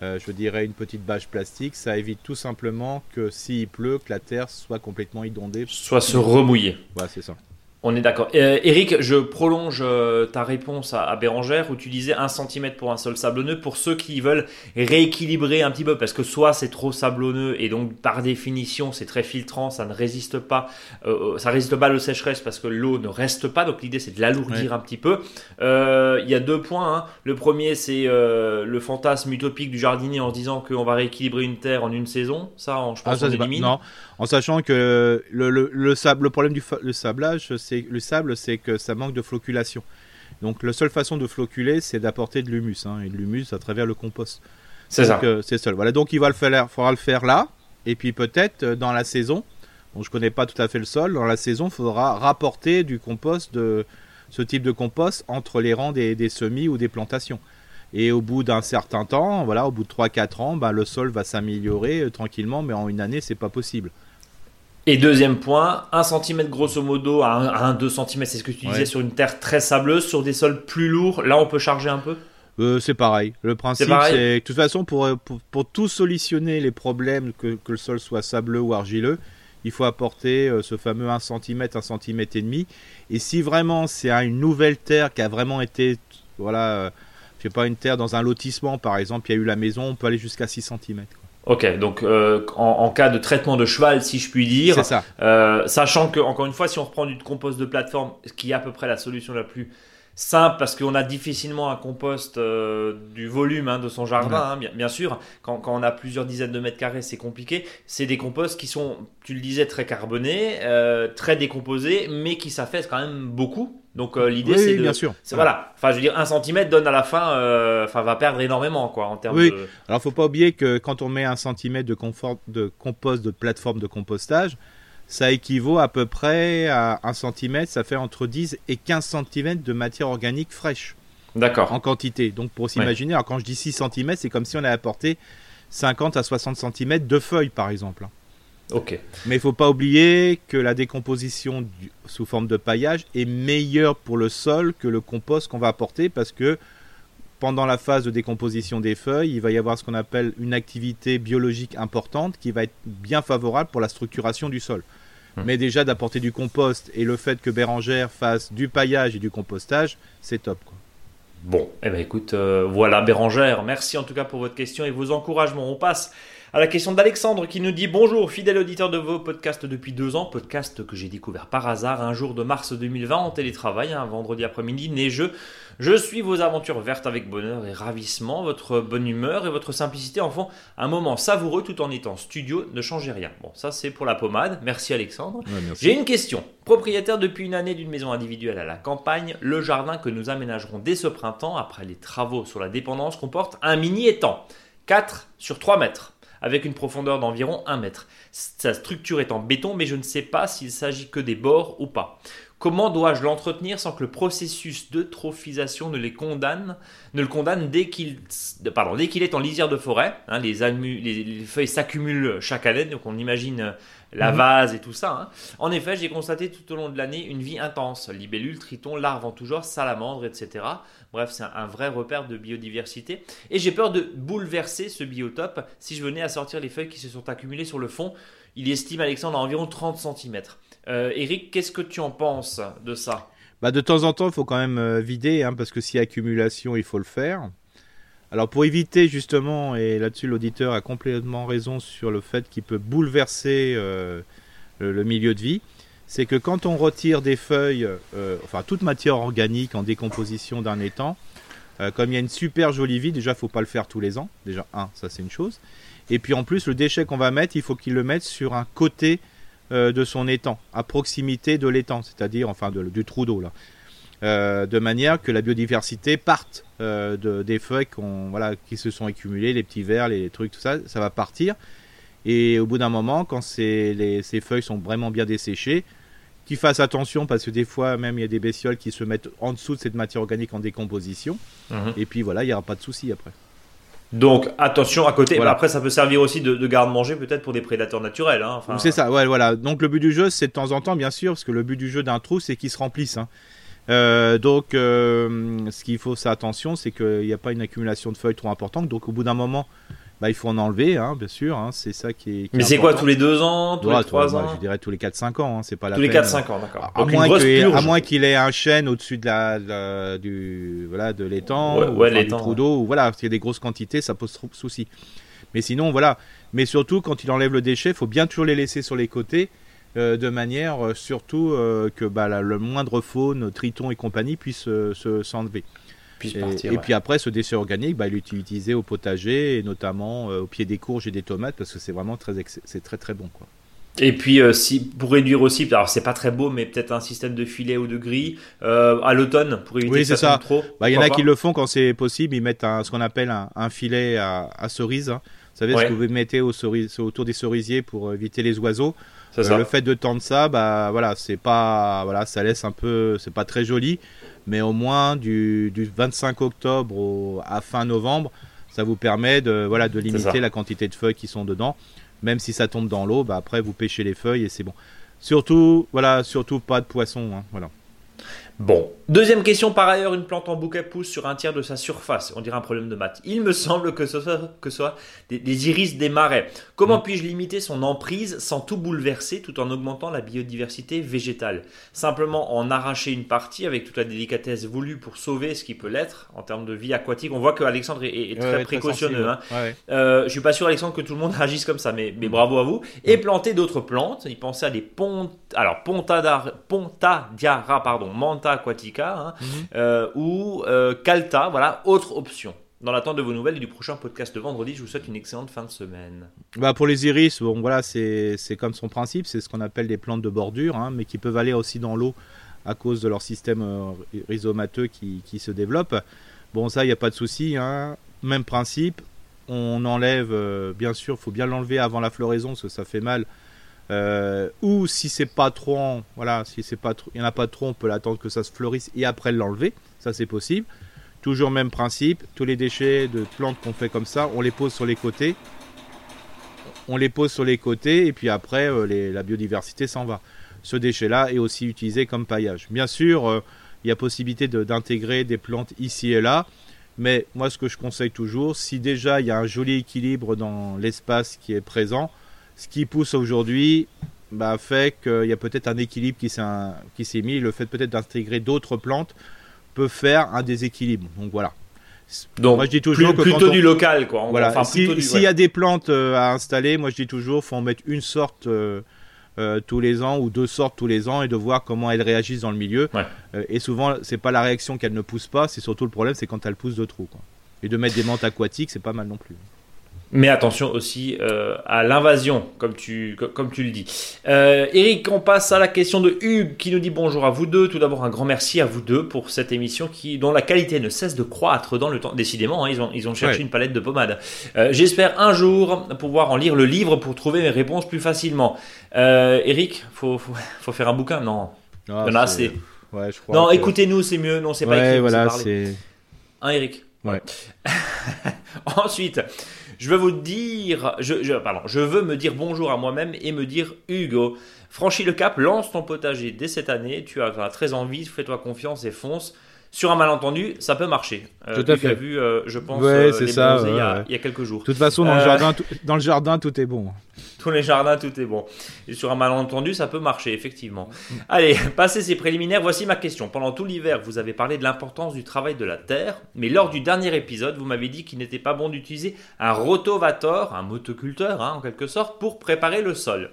euh, je dirais une petite bâche plastique, ça évite tout simplement que s'il pleut, que la terre soit complètement inondée. Soit se remouiller. Voilà, c'est ça. On est d'accord. Euh, Eric, je prolonge euh, ta réponse à, Bérangère où tu disais 1 cm pour un sol sablonneux pour ceux qui veulent rééquilibrer un petit peu parce que soit c'est trop sablonneux et donc par définition c'est très filtrant, ça ne résiste pas, euh, ça résiste pas à l'eau sécheresse parce que l'eau ne reste pas. Donc l'idée c'est de l'alourdir un petit peu. Il y a deux points. Hein. Le premier c'est le fantasme utopique du jardinier en se disant qu'on va rééquilibrer une terre en une saison. Ça, je pense ah, élimine. non, en sachant que le, le, sable, le problème du le sablage, c'est le sable, c'est que ça manque de floculation. Donc la seule façon de floculer, c'est d'apporter de l'humus, hein, et de l'humus à travers le compost. C'est ça. Euh, c'est seul. Voilà, donc il va le faire, faudra le faire là, et puis peut-être euh, dans la saison. Bon, je connais pas tout à fait le sol. Dans la saison, il faudra rapporter du compost de ce type de compost entre les rangs des, semis ou des plantations. Et au bout d'un certain temps, voilà, au bout de 3-4 ans, bah, le sol va s'améliorer euh, tranquillement, mais en une année, c'est pas possible. Et deuxième point, 1 cm grosso modo à 1, 2 cm, c'est ce que tu disais sur une terre très sableuse, sur des sols plus lourds, là on peut charger un peu? Euh, c'est pareil. Le principe, c'est de toute façon, pour, pour, tout solutionner les problèmes, que, que, le sol soit sableux ou argileux, il faut apporter euh, ce fameux 1 cm, 1 cm et demi. Et si vraiment c'est une nouvelle terre qui a vraiment été, voilà, euh, je sais pas, une terre dans un lotissement par exemple, il y a eu la maison, on peut aller jusqu'à 6 cm. Ok, donc euh, en, cas de traitement de cheval, si je puis dire, ça. Euh, sachant que encore une fois, si on reprend du compost de plateforme, ce qui est à peu près la solution la plus simple, parce qu'on a difficilement un compost euh, du volume hein, de son jardin, hein, bien, sûr. Quand, quand, on a plusieurs dizaines de mètres carrés, c'est compliqué. C'est des composts qui sont, tu le disais, très carbonés, très décomposés, mais qui s'affaissent quand même beaucoup. Donc euh, l'idée c'est de, bien sûr. voilà. Enfin je veux dire un centimètre donne à la fin, euh, enfin va perdre énormément quoi en termes oui. de. Alors faut pas oublier que quand on met un centimètre de, confort, de compost de plateforme de compostage, ça équivaut à peu près à un centimètre, ça fait entre 10 et 15 centimètres de matière organique fraîche. D'accord. En quantité. Donc pour s'imaginer, alors quand je dis 6 centimètres, c'est comme si on avait apporté 50 à 60 centimètres de feuilles par exemple. Mais il faut pas oublier que la décomposition sous forme de paillage est meilleure pour le sol que le compost qu'on va apporter parce que pendant la phase de décomposition des feuilles, il va y avoir ce qu'on appelle une activité biologique importante qui va être bien favorable pour la structuration du sol. Hum. Mais déjà d'apporter du compost et le fait que Bérangère fasse du paillage et du compostage, c'est top. Bon, eh ben écoute, euh, voilà Bérangère, merci en tout cas pour votre question et vos encouragements. On passe à la question d'Alexandre qui nous dit Bonjour, fidèle auditeur de vos podcasts depuis deux ans, podcast que j'ai découvert par hasard un jour de mars 2020 en télétravail, un vendredi après-midi neigeux. Je suis vos aventures vertes avec bonheur et ravissement, votre bonne humeur et votre simplicité en font un moment savoureux tout en étant studio, ne changez rien. Bon, ça c'est pour la pommade, merci Alexandre. J'ai une question. Propriétaire depuis une année d'une maison individuelle à la campagne, le jardin que nous aménagerons dès ce printemps, après les travaux sur la dépendance, comporte un mini étang. 4 sur 3 mètres avec une profondeur d'environ 1 mètre. Sa structure est en béton, mais je ne sais pas s'il s'agit que des bords ou pas. Comment dois-je l'entretenir sans que le processus d'eutrophisation ne les condamne, ne le condamne dès qu'il, est en lisière de forêt hein, les, feuilles s'accumulent chaque année, donc on imagine la mhm. vase et tout ça. Hein. En effet, j'ai constaté tout au long de l'année une vie intense. Libellules, tritons, larves en tout genre, salamandres, etc. Bref, c'est un vrai repère de biodiversité. Et j'ai peur de bouleverser ce biotope si je venais à sortir les feuilles qui se sont accumulées sur le fond. Il estime Alexandre à environ 30 cm. Euh, Eric, qu'est-ce que tu en penses de ça? Bah, De temps en temps, il faut quand même euh, vider, hein, parce que a accumulation, il faut le faire. Alors pour éviter justement, et là-dessus l'auditeur a complètement raison sur le fait qu'il peut bouleverser euh, le, milieu de vie, c'est que quand on retire des feuilles, euh, enfin toute matière organique en décomposition d'un étang, euh, comme il y a une super jolie vie, déjà faut pas le faire tous les ans, déjà un, ça c'est une chose. Et puis en plus le déchet qu'on va mettre, il faut qu'il le mette sur un côté de son étang, à proximité de l'étang, c'est-à-dire enfin du trou d'eau là. Euh, de manière que la biodiversité parte euh, de, des feuilles voilà, qui se sont accumulées, les petits vers, les trucs, tout ça, ça va partir. Et au bout d'un moment, quand ces feuilles sont vraiment bien desséchées, qu'ils fassent attention parce que des fois même il y a des bestioles qui se mettent en dessous de cette matière organique en décomposition. Mhm. Et puis voilà, il n'y aura pas de souci après. Donc attention à côté. Après, ça peut servir aussi de, garde-manger peut-être pour des prédateurs naturels. Hein. c'est ça. Ouais, voilà. Donc le but du jeu, c'est de temps en temps, bien sûr, parce que le but du jeu d'un trou, c'est qu'il se remplisse. Hein. Euh, donc, euh, ce qu'il faut faire attention, c'est qu'il n'y a pas une accumulation de feuilles trop importante. Donc, au bout d'un moment, bah, il faut en enlever, hein, bien sûr. Hein, c'est ça qui est. Mais c'est quoi tous les deux ans, tous les trois ans Je dirais tous les 4-5 ans. Hein, c'est pas la tous les 4-5 ans, d'accord. À, moins qu'il ait un chêne au-dessus de la, du voilà de l'étang, ou, du trou d'eau, ou voilà, s'il y a des grosses quantités, ça pose trop de soucis. Mais sinon, voilà. Mais surtout, quand il enlève le déchet, il faut bien toujours les laisser sur les côtés euh, de manière euh, surtout euh, que bah, le moindre faune, triton et compagnie puisse se s'enlever. Et, puis après, ce déchet organique, bah, il est utilisé au potager et notamment au pied des courges et des tomates parce que c'est vraiment très, c'est très très bon. Quoi. Et puis, si, pour réduire aussi, alors c'est pas très beau, mais peut-être un système de filet ou de grille à l'automne pour éviter que ça, trop. Bah, il y en a qui le font quand c'est possible, ils mettent un, ce qu'on appelle un, filet à, cerise. Hein. Vous savez ce que vous mettez au autour des cerisiers pour éviter les oiseaux. Euh, le fait de tendre ça, bah voilà, c'est pas, voilà, ça laisse un peu, c'est pas très joli, mais au moins du, 25 octobre à fin novembre, ça vous permet de, voilà, de limiter la quantité de feuilles qui sont dedans. Même si ça tombe dans l'eau, bah après vous pêchez les feuilles et c'est bon. Surtout, voilà, surtout pas de poissons, hein, voilà. Bon, deuxième question par ailleurs, une plante en bouquet pousse sur un tiers de sa surface. On dirait un problème de maths. Il me semble que ce soit, que soit des, iris des marais. Comment mm. puis-je limiter son emprise sans tout bouleverser tout en augmentant la biodiversité végétale? Simplement en arracher une partie avec toute la délicatesse voulue pour sauver ce qui peut l'être en termes de vie aquatique. On voit que Alexandre est, très précautionneux. Hein. Euh, je suis pas sûr Alexandre que tout le monde agisse comme ça, mais, mais bravo à vous. Et planter d'autres plantes. Il pensait à des ponts, alors Pontadiara, pardon, Manta aquatica, hein, mhm. euh, ou euh, Calta, voilà, autre option. Dans l'attente de vos nouvelles et du prochain podcast de vendredi, je vous souhaite une excellente fin de semaine. Bah pour les iris, bon voilà, c'est comme son principe, c'est ce qu'on appelle des plantes de bordure, hein, mais qui peuvent aller aussi dans l'eau à cause de leur système euh, rhizomateux qui, qui, se développe. Bon ça, il n'y a pas de souci, hein. même principe. On enlève, bien sûr, il faut bien l'enlever avant la floraison parce que ça fait mal euh, ou si c'est pas trop, voilà, si c'est pas il y en a pas trop, on peut l'attendre que ça se fleurisse et après l'enlever. Ça c'est possible. Toujours même principe. Tous les déchets de plantes qu'on fait comme ça, on les pose sur les côtés. On les pose sur les côtés et puis après euh, la biodiversité s'en va. Ce déchet-là est aussi utilisé comme paillage. Bien sûr, euh, il y a possibilité d'intégrer des plantes ici et là. Mais moi, ce que je conseille toujours, si déjà il y a un joli équilibre dans l'espace qui est présent, ce qui pousse aujourd'hui bah, fait qu'il y a peut-être un équilibre qui s'est mis. Le fait peut-être d'intégrer d'autres plantes peut faire un déséquilibre. Donc voilà. Donc, moi, je dis toujours que plutôt du local, quoi. Voilà. S'il y a des plantes euh, à installer, moi je dis toujours, faut en mettre une sorte euh, euh, tous les ans ou deux sortes tous les ans et de voir comment elles réagissent dans le milieu. et souvent, c'est pas la réaction qu'elles ne poussent pas, c'est surtout le problème, c'est quand elles poussent de trop. Et de mettre des menthes aquatiques, c'est pas mal non plus. Mais attention aussi euh, à l'invasion, comme tu, comme tu le dis. Euh, Eric, on passe à la question de Hugues qui nous dit bonjour à vous deux. Tout d'abord, un grand merci à vous deux pour cette émission qui, dont la qualité ne cesse de croître dans le temps. Décidément, hein, ils, ont, ils ont cherché une palette de pommade. Euh, J'espère un jour pouvoir en lire le livre pour trouver mes réponses plus facilement. Euh, Eric, faut, faut, faut, faire un bouquin Non? Ah, Il y en a assez. Ouais, je crois non, écoutez-nous, c'est mieux. Non, c'est pas écrit. Voilà, c'est. Hein, Eric? Ouais. Ensuite, je veux vous dire, je, veux me dire bonjour à moi-même et me dire Hugo, franchis le cap, lance ton potager dès cette année, tu as, très envie, fais-toi confiance et fonce. Sur un malentendu, ça peut marcher. Tout à fait. vu, je pense, ouais, c'est ça, il, y a, il, y a, quelques jours. De toute façon, dans, le jardin, tout, dans le jardin, tout est bon. Tous les jardins, tout est bon. Et sur un malentendu, ça peut marcher, effectivement. Allez, passez ces préliminaires, voici ma question. Pendant tout l'hiver, vous avez parlé de l'importance du travail de la terre, mais lors du dernier épisode, vous m'avez dit qu'il n'était pas bon d'utiliser un rotovator, un motoculteur, hein, en quelque sorte, pour préparer le sol.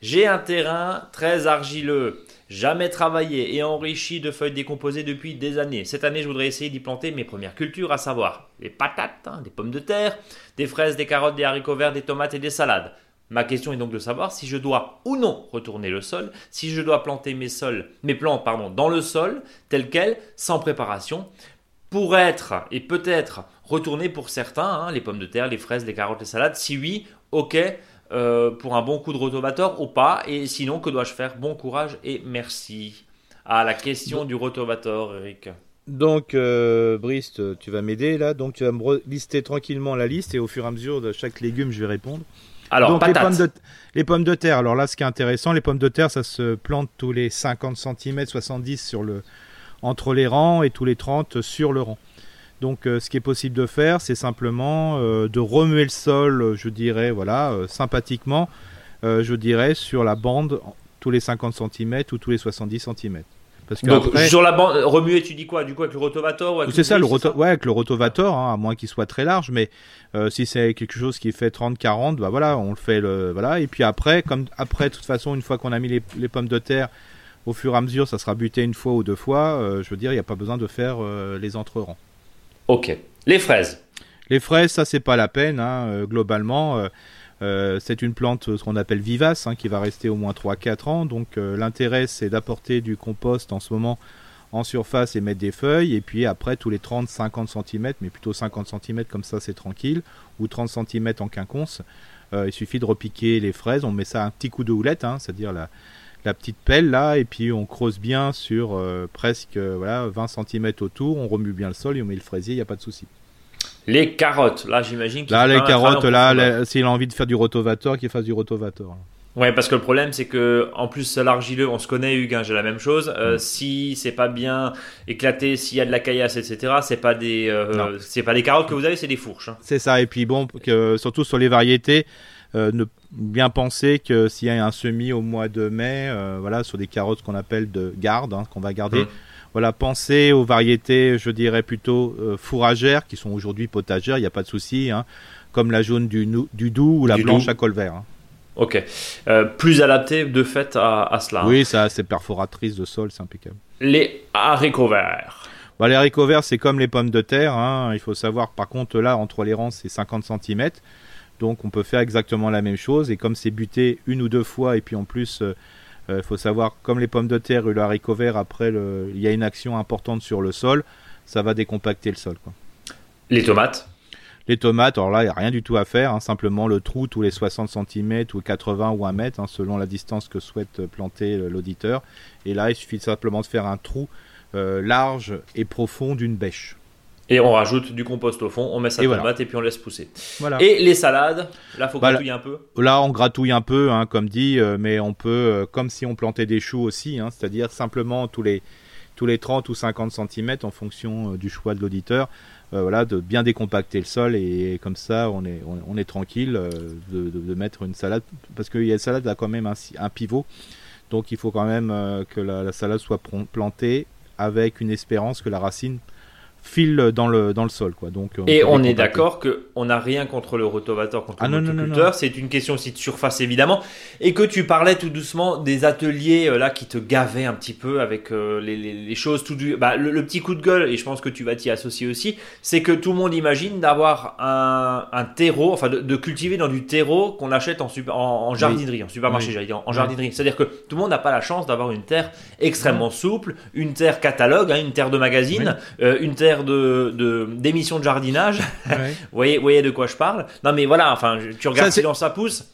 J'ai un terrain très argileux jamais travaillé et enrichi de feuilles décomposées depuis des années. Cette année, je voudrais essayer d'y planter mes premières cultures, à savoir des patates, hein, des pommes de terre, des fraises, des carottes, des haricots verts, des tomates et des salades. Ma question est donc de savoir si je dois ou non retourner le sol, si je dois planter mes, sols, mes plantes pardon, dans le sol, tel quel, sans préparation, pour être et peut-être retourner pour certains, hein, les pommes de terre, les fraises, les carottes, les salades. Si oui, ok, euh, pour un bon coup de rotovator ou pas, et sinon, que dois-je faire? Bon courage et merci. À la question du rotovator, Eric. Donc, euh, Brice, tu vas m'aider là. Donc, tu vas me lister tranquillement la liste et au fur et à mesure de chaque légume, je vais répondre. Alors, les pommes, de, les pommes, de, terre. Alors là, ce qui est intéressant, les pommes de terre, ça se plante tous les 50 cm, 70 sur le, entre les rangs et tous les 30 sur le rang. Donc, euh, ce qui est possible de faire, c'est simplement euh, de remuer le sol, je dirais, voilà, euh, sympathiquement, je dirais, sur la bande tous les 50 cm ou tous les 70 cm. Donc sur la bande remuer, tu dis quoi? Du coup avec le rotovator C'est ça, le ouais, avec le rotovator, hein, à moins qu'il soit très large, mais euh, si c'est quelque chose qui fait 30-40, bah voilà, on le fait le voilà. Et puis après, comme après, de toute façon, une fois qu'on a mis les, pommes de terre, au fur et à mesure, ça sera buté une fois ou deux fois. Euh, je veux dire, il n'y a pas besoin de faire euh, les entrerangs. Ok. Les fraises. Les fraises, ça c'est pas la peine, hein, globalement. Euh, c'est une plante ce qu'on appelle vivace hein, qui va rester au moins 3-4 ans. Donc euh, l'intérêt c'est d'apporter du compost en ce moment en surface et mettre des feuilles. Et puis après tous les 30-50 cm, mais plutôt 50 cm comme ça c'est tranquille, ou 30 cm en quinconce, euh, il suffit de repiquer les fraises. On met ça un petit coup de houlette, hein, c'est-à-dire la, la, petite pelle là, et puis on creuse bien sur presque voilà, 20 cm autour. On remue bien le sol et on met le fraisier, il n'y a pas de souci. Les carottes, là j'imagine. Là, les carottes, là, s'il a envie de faire du rotovator, qu'il fasse du rotovator. Ouais, parce que le problème c'est que en plus l'argileux, on se connaît Hugues, hein, j'ai la même chose. Euh, mm. Si c'est pas bien éclaté, s'il y a de la caillasse, etc. C'est pas des, euh, c'est pas des carottes que vous avez, c'est des fourches. Hein. C'est ça. Et puis bon, que, surtout sur les variétés, euh, ne bien penser que s'il y a un semis au mois de mai, voilà, sur des carottes qu'on appelle de garde, hein, qu'on va garder. Mm. Voilà, pensez aux variétés, je dirais plutôt euh, fourragères, qui sont aujourd'hui potagères, il n'y a pas de souci, hein, comme la jaune du, du Doubs ou la blanche à col vert. Hein. Ok. Euh, plus adapté de fait à, cela. Oui, ça, c'est perforatrice de sol, c'est impeccable. Les haricots verts. Bah, les haricots verts, c'est comme les pommes de terre. Hein. Il faut savoir, par contre, là, entre les rangs, c'est 50 cm. Donc, on peut faire exactement la même chose. Et comme c'est buté une ou deux fois, et puis en plus, euh, il euh, faut savoir, comme les pommes de terre et le haricot vert, après, le, il y a une action importante sur le sol, ça va décompacter le sol. Quoi. Les tomates? Les tomates, alors là, il n'y a rien du tout à faire, hein, simplement le trou tous les 60 cm ou 80 ou 1 mètre, hein, selon la distance que souhaite planter l'auditeur. Et là, il suffit simplement de faire un trou euh, large et profond d'une bêche. Et on rajoute du compost au fond, on met sa tomate et puis on laisse pousser. Et les salades, là faut bah, gratouiller un peu. Là on gratouille un peu, hein, comme dit, euh, mais on peut, euh, comme si on plantait des choux aussi, hein, c'est-à-dire simplement tous les tous les 30 ou 50 cm en fonction euh, du choix de l'auditeur, voilà, de bien décompacter le sol et, comme ça on est on, est tranquille de, mettre une salade parce que la salade a quand même un, un pivot, donc il faut quand même que la, la salade soit plantée avec une espérance que la racine file dans le, dans le sol. Quoi. Donc, et on est d'accord qu'on n'a rien contre le rotovator, contre ah, le C'est une question aussi de surface, évidemment. Et que tu parlais tout doucement des ateliers euh, là qui te gavaient un petit peu avec euh, les, les, choses. Tout du... Bah, le, petit coup de gueule, et je pense que tu vas t'y associer aussi, c'est que tout le monde imagine d'avoir un, un, terreau, enfin de, cultiver dans du terreau qu'on achète en, super, en, jardinerie, en supermarché, j'allais dire, en jardinerie. C'est-à-dire que tout le monde n'a pas la chance d'avoir une terre extrêmement souple, une terre catalogue, hein, une terre de magazine, euh, une terre de d'émissions de, jardinage. vous, voyez, voyez de quoi je parle Non, mais voilà, enfin, tu regardes si dans sa pousse.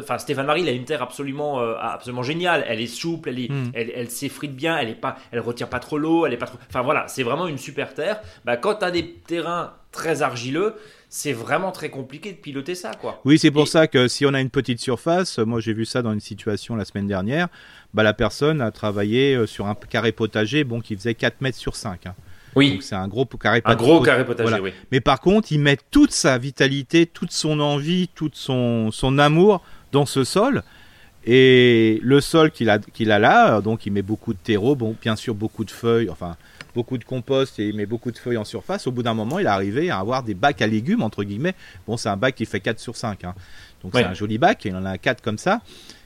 enfin, Stéphane Marie, il a une terre absolument, euh, absolument géniale. Elle est souple, elle, hmm. elle, elle s'effrite bien, elle est pas, elle retient pas trop l'eau, elle est pas trop. Enfin voilà, c'est vraiment une super terre. Bah, quand tu as des terrains très argileux, c'est vraiment très compliqué de piloter ça, quoi. Oui, c'est pour ça que si on a une petite surface, moi j'ai vu ça dans une situation la semaine dernière, bah, la personne a travaillé euh, sur un carré potager bon, qui faisait 4 mètres sur 5. Hein. Oui. c'est un gros carré potager. Un gros carré potager, oui. Mais par contre, il met toute sa vitalité, toute son envie, tout son, son amour dans ce sol. Et le sol qu'il a, qu'il a là, donc il met beaucoup de terreau, bon, bien sûr beaucoup de feuilles, enfin beaucoup de compost et il met beaucoup de feuilles en surface. Au bout d'un moment, il est arrivé à avoir des bacs à légumes, entre guillemets. Bon, c'est un bac qui fait 4 sur 5. Hein. Donc c'est un joli bac, il en a 4 comme ça.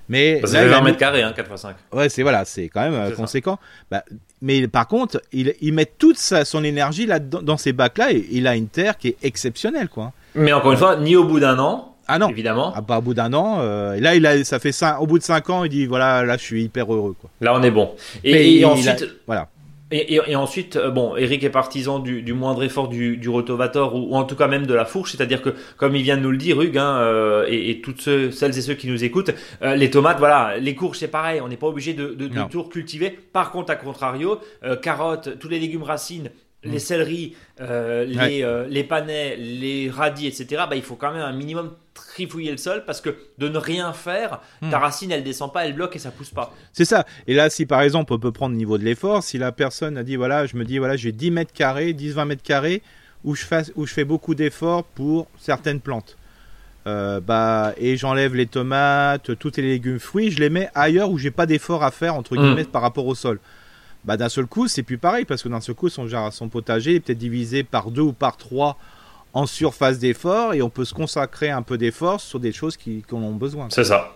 Mais ça fait 20 mètres carrés, hein, 4 x 5. Ouais, c'est voilà, c'est quand même euh, conséquent. Bah, mais par contre, il, il met toute sa, son énergie là dans, ces bacs-là et il a une terre qui est exceptionnelle, quoi. Mais encore une fois, ni au bout d'un an, ah non, évidemment. Ah, pas au bout d'un an. Euh, et là, il a, ça fait cinq, au bout de 5 ans, il dit voilà, là, je suis hyper heureux, quoi. Là, on est bon. Et, ensuite, voilà. Et, ensuite, euh, bon, Eric est partisan du, moindre effort du, du rotovator ou, en tout cas même de la fourche, c'est-à-dire que, comme il vient de nous le dire, Hugues, hein, euh, et, toutes celles et ceux qui nous écoutent, euh, les tomates, voilà, les courges, c'est pareil, on n'est pas obligé de, de, tout cultiver. Par contre, à contrario, carottes, tous les légumes racines, les mm. céleris, les, les panais, les radis, etc., bah, il faut quand même un minimum trifouiller le sol parce que de ne rien faire, hmm. ta racine elle descend pas, elle bloque et ça pousse pas. C'est ça. Et là, si par exemple on peut prendre le niveau de l'effort, si la personne a dit voilà, je me dis voilà, j'ai 10 mètres carrés, 10-20 mètres carrés où je, fais, où je fais beaucoup d'efforts pour certaines plantes. Euh, bah, et j'enlève les tomates, tous les légumes fruits, je les mets ailleurs où j'ai pas d'effort à faire entre hmm. guillemets par rapport au sol. Bah, d'un seul coup, c'est plus pareil parce que d'un seul coup, son, son potager est peut-être divisé par deux ou par trois en surface d'effort et on peut se consacrer un peu d'effort sur des choses qui, en ont besoin. C'est ça.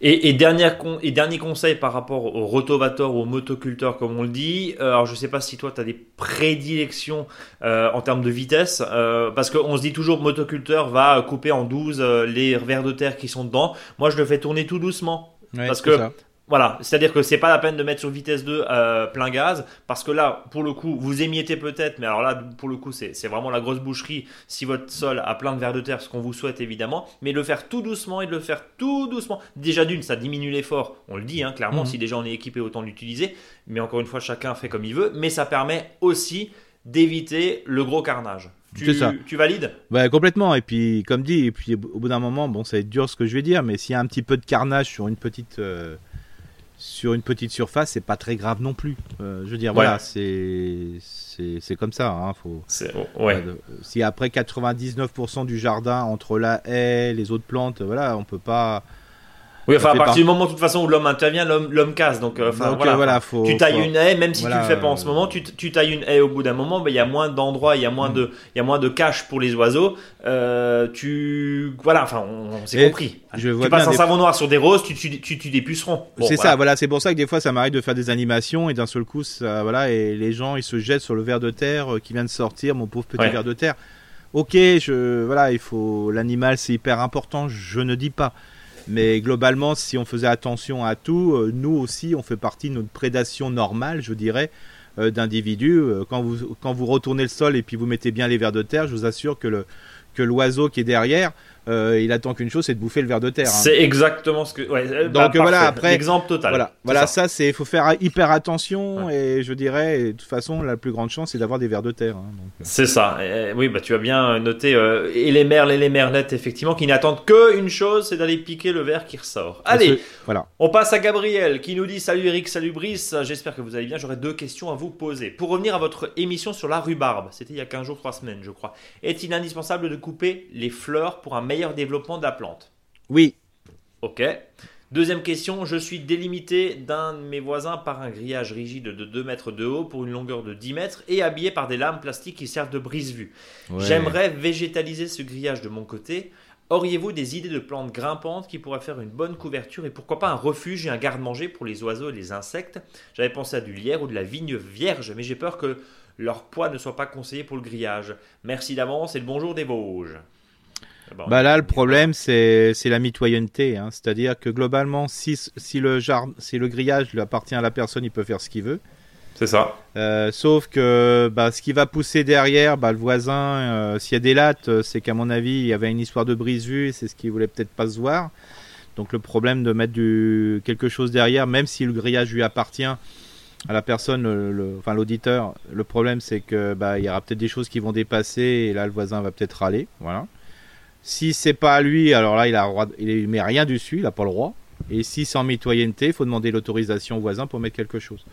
Et, et, dernier, et dernier conseil par rapport au rotovator ou au motoculteur, comme on le dit. Euh, alors, je ne sais pas si toi, tu as des prédilections euh, en termes de vitesse, euh, parce qu'on se dit toujours motoculteur va couper en 12 les vers de terre qui sont dedans. Moi, je le fais tourner tout doucement. parce que voilà, c'est-à-dire que c'est pas la peine de mettre sur vitesse 2 euh, plein gaz, parce que là, pour le coup, vous émiettez peut-être, mais alors là, pour le coup, c'est vraiment la grosse boucherie si votre sol a plein de vers de terre, ce qu'on vous souhaite évidemment, mais le faire tout doucement et de le faire tout doucement. Déjà d'une, ça diminue l'effort, on le dit hein, clairement, mhm. si déjà on est équipé, autant l'utiliser, mais encore une fois, chacun fait comme il veut, mais ça permet aussi d'éviter le gros carnage. Tu, ça. tu valides? Bah, Complètement. Et puis, comme dit, et puis au bout d'un moment, bon, ça va être dur ce que je vais dire, mais s'il y a un petit peu de carnage sur une petite, euh, sur une petite surface, c'est pas très grave non plus. Euh, je veux dire, voilà, c'est c'est comme ça. Hein, faut, ouais. si après 99% du jardin entre la haie, les autres plantes, voilà, on peut pas oui, enfin, à partir du moment, de toute façon, où l'homme intervient, l'homme casse. Donc, euh, enfin, voilà. tu tailles une haie, même si tu le fais pas en ce moment, tu, tu tailles une haie au bout d'un moment, ben, il y a moins d'endroits, il y a moins mm. de, il y a moins de cache pour les oiseaux. Euh, tu, voilà, enfin, on, s'est compris. Je tu passes un savon noir sur des roses, tu, tu, tu, tu des pucerons. c'est ça, voilà, c'est pour ça que des fois, ça m'arrive de faire des animations et d'un seul coup, ça, voilà, et les gens, ils se jettent sur le ver de terre euh, qui vient de sortir, mon pauvre petit ver de terre. Ok, je, voilà, il faut, l'animal, c'est hyper important, je ne dis pas. Mais globalement, si on faisait attention à tout, euh, nous aussi, on fait partie de notre prédation normale, je dirais, euh, d'individus. Euh, quand vous, quand vous retournez le sol et puis vous mettez bien les vers de terre, je vous assure que que l'oiseau qui est derrière, euh, il attend qu'une chose, c'est de bouffer le ver de terre. Hein. C'est exactement ce que. Ouais, euh, Donc bah, voilà, après. Exemple total. Voilà, voilà ça, c'est. Il faut faire hyper attention et je dirais, de toute façon, la plus grande chance, c'est d'avoir des vers de terre. Hein, euh. C'est ça. oui, bah tu as bien noté. et les merles et les merlettes, effectivement, qui n'attendent qu'une chose, c'est d'aller piquer le ver qui ressort. Allez, voilà. On passe à Gabriel qui nous dit Salut Eric, salut Brice. J'espère que vous allez bien. J'aurais deux questions à vous poser. Pour revenir à votre émission sur la rhubarbe, c'était il y a 15 jours, 3 semaines, je crois. Est-il indispensable de couper les fleurs pour un meilleur développement de la plante Oui. Ok. Deuxième question, je suis délimité d'un de mes voisins par un grillage rigide de 2 mètres de haut pour une longueur de 10 mètres et habillé par des lames plastiques qui servent de brise-vue. J'aimerais végétaliser ce grillage de mon côté. Auriez-vous des idées de plantes grimpantes qui pourraient faire une bonne couverture et pourquoi pas un refuge et un garde-manger pour les oiseaux et les insectes? J'avais pensé à du lierre ou de la vigne vierge, mais j'ai peur que leur poids ne soit pas conseillé pour le grillage. Merci d'avance et le bonjour des Vosges. Bah là, le problème, c'est la mitoyenneté. Hein. C'est-à-dire que globalement, si, si, le si le grillage lui appartient à la personne, il peut faire ce qu'il veut. C'est ça. Euh, sauf que bah, ce qui va pousser derrière, bah, le voisin, euh, s'il y a des lattes, c'est qu'à mon avis, il y avait une histoire de brise-vue, c'est ce qu'il voulait peut-être pas se voir. Donc le problème de mettre du, quelque chose derrière, même si le grillage lui appartient, à la personne, le, enfin l'auditeur, le problème c'est que bah, il y aura peut-être des choses qui vont dépasser et là le voisin va peut-être râler. Voilà. Si c'est pas à lui, alors là il a il met rien dessus, il n'a pas le droit. Et si c'est en mitoyenneté, il faut demander l'autorisation au voisin pour mettre quelque chose.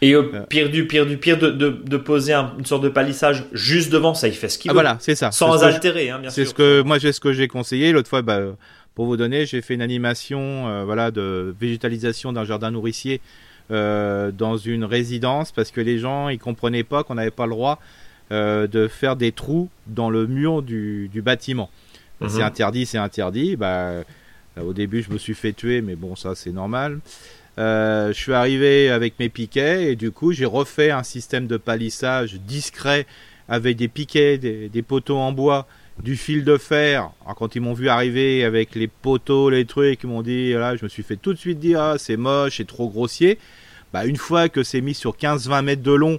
Et au pire du pire du pire de, de, poser une sorte de palissage juste devant, ça il fait ce qu'il ah, veut. Voilà, c'est ça. Sans altérer, hein, bien sûr. C'est ce que moi j'ai ce que j'ai conseillé l'autre fois. Bah, pour vous donner, j'ai fait une animation euh, voilà de végétalisation d'un jardin nourricier euh, dans une résidence parce que les gens ils comprenaient pas qu'on n'avait pas le droit euh, de faire des trous dans le mur du, du bâtiment. Mhm. C'est interdit, c'est interdit. Bah, au début, je me suis fait tuer, mais bon, ça c'est normal. Euh, je suis arrivé avec mes piquets et du coup j'ai refait un système de palissage discret avec des piquets, des, poteaux en bois, du fil de fer. Alors, quand ils m'ont vu arriver avec les poteaux, les trucs, ils m'ont dit là, je me suis fait tout de suite dire ah, c'est moche, c'est trop grossier. Bah, une fois que c'est mis sur 15-20 mètres de long,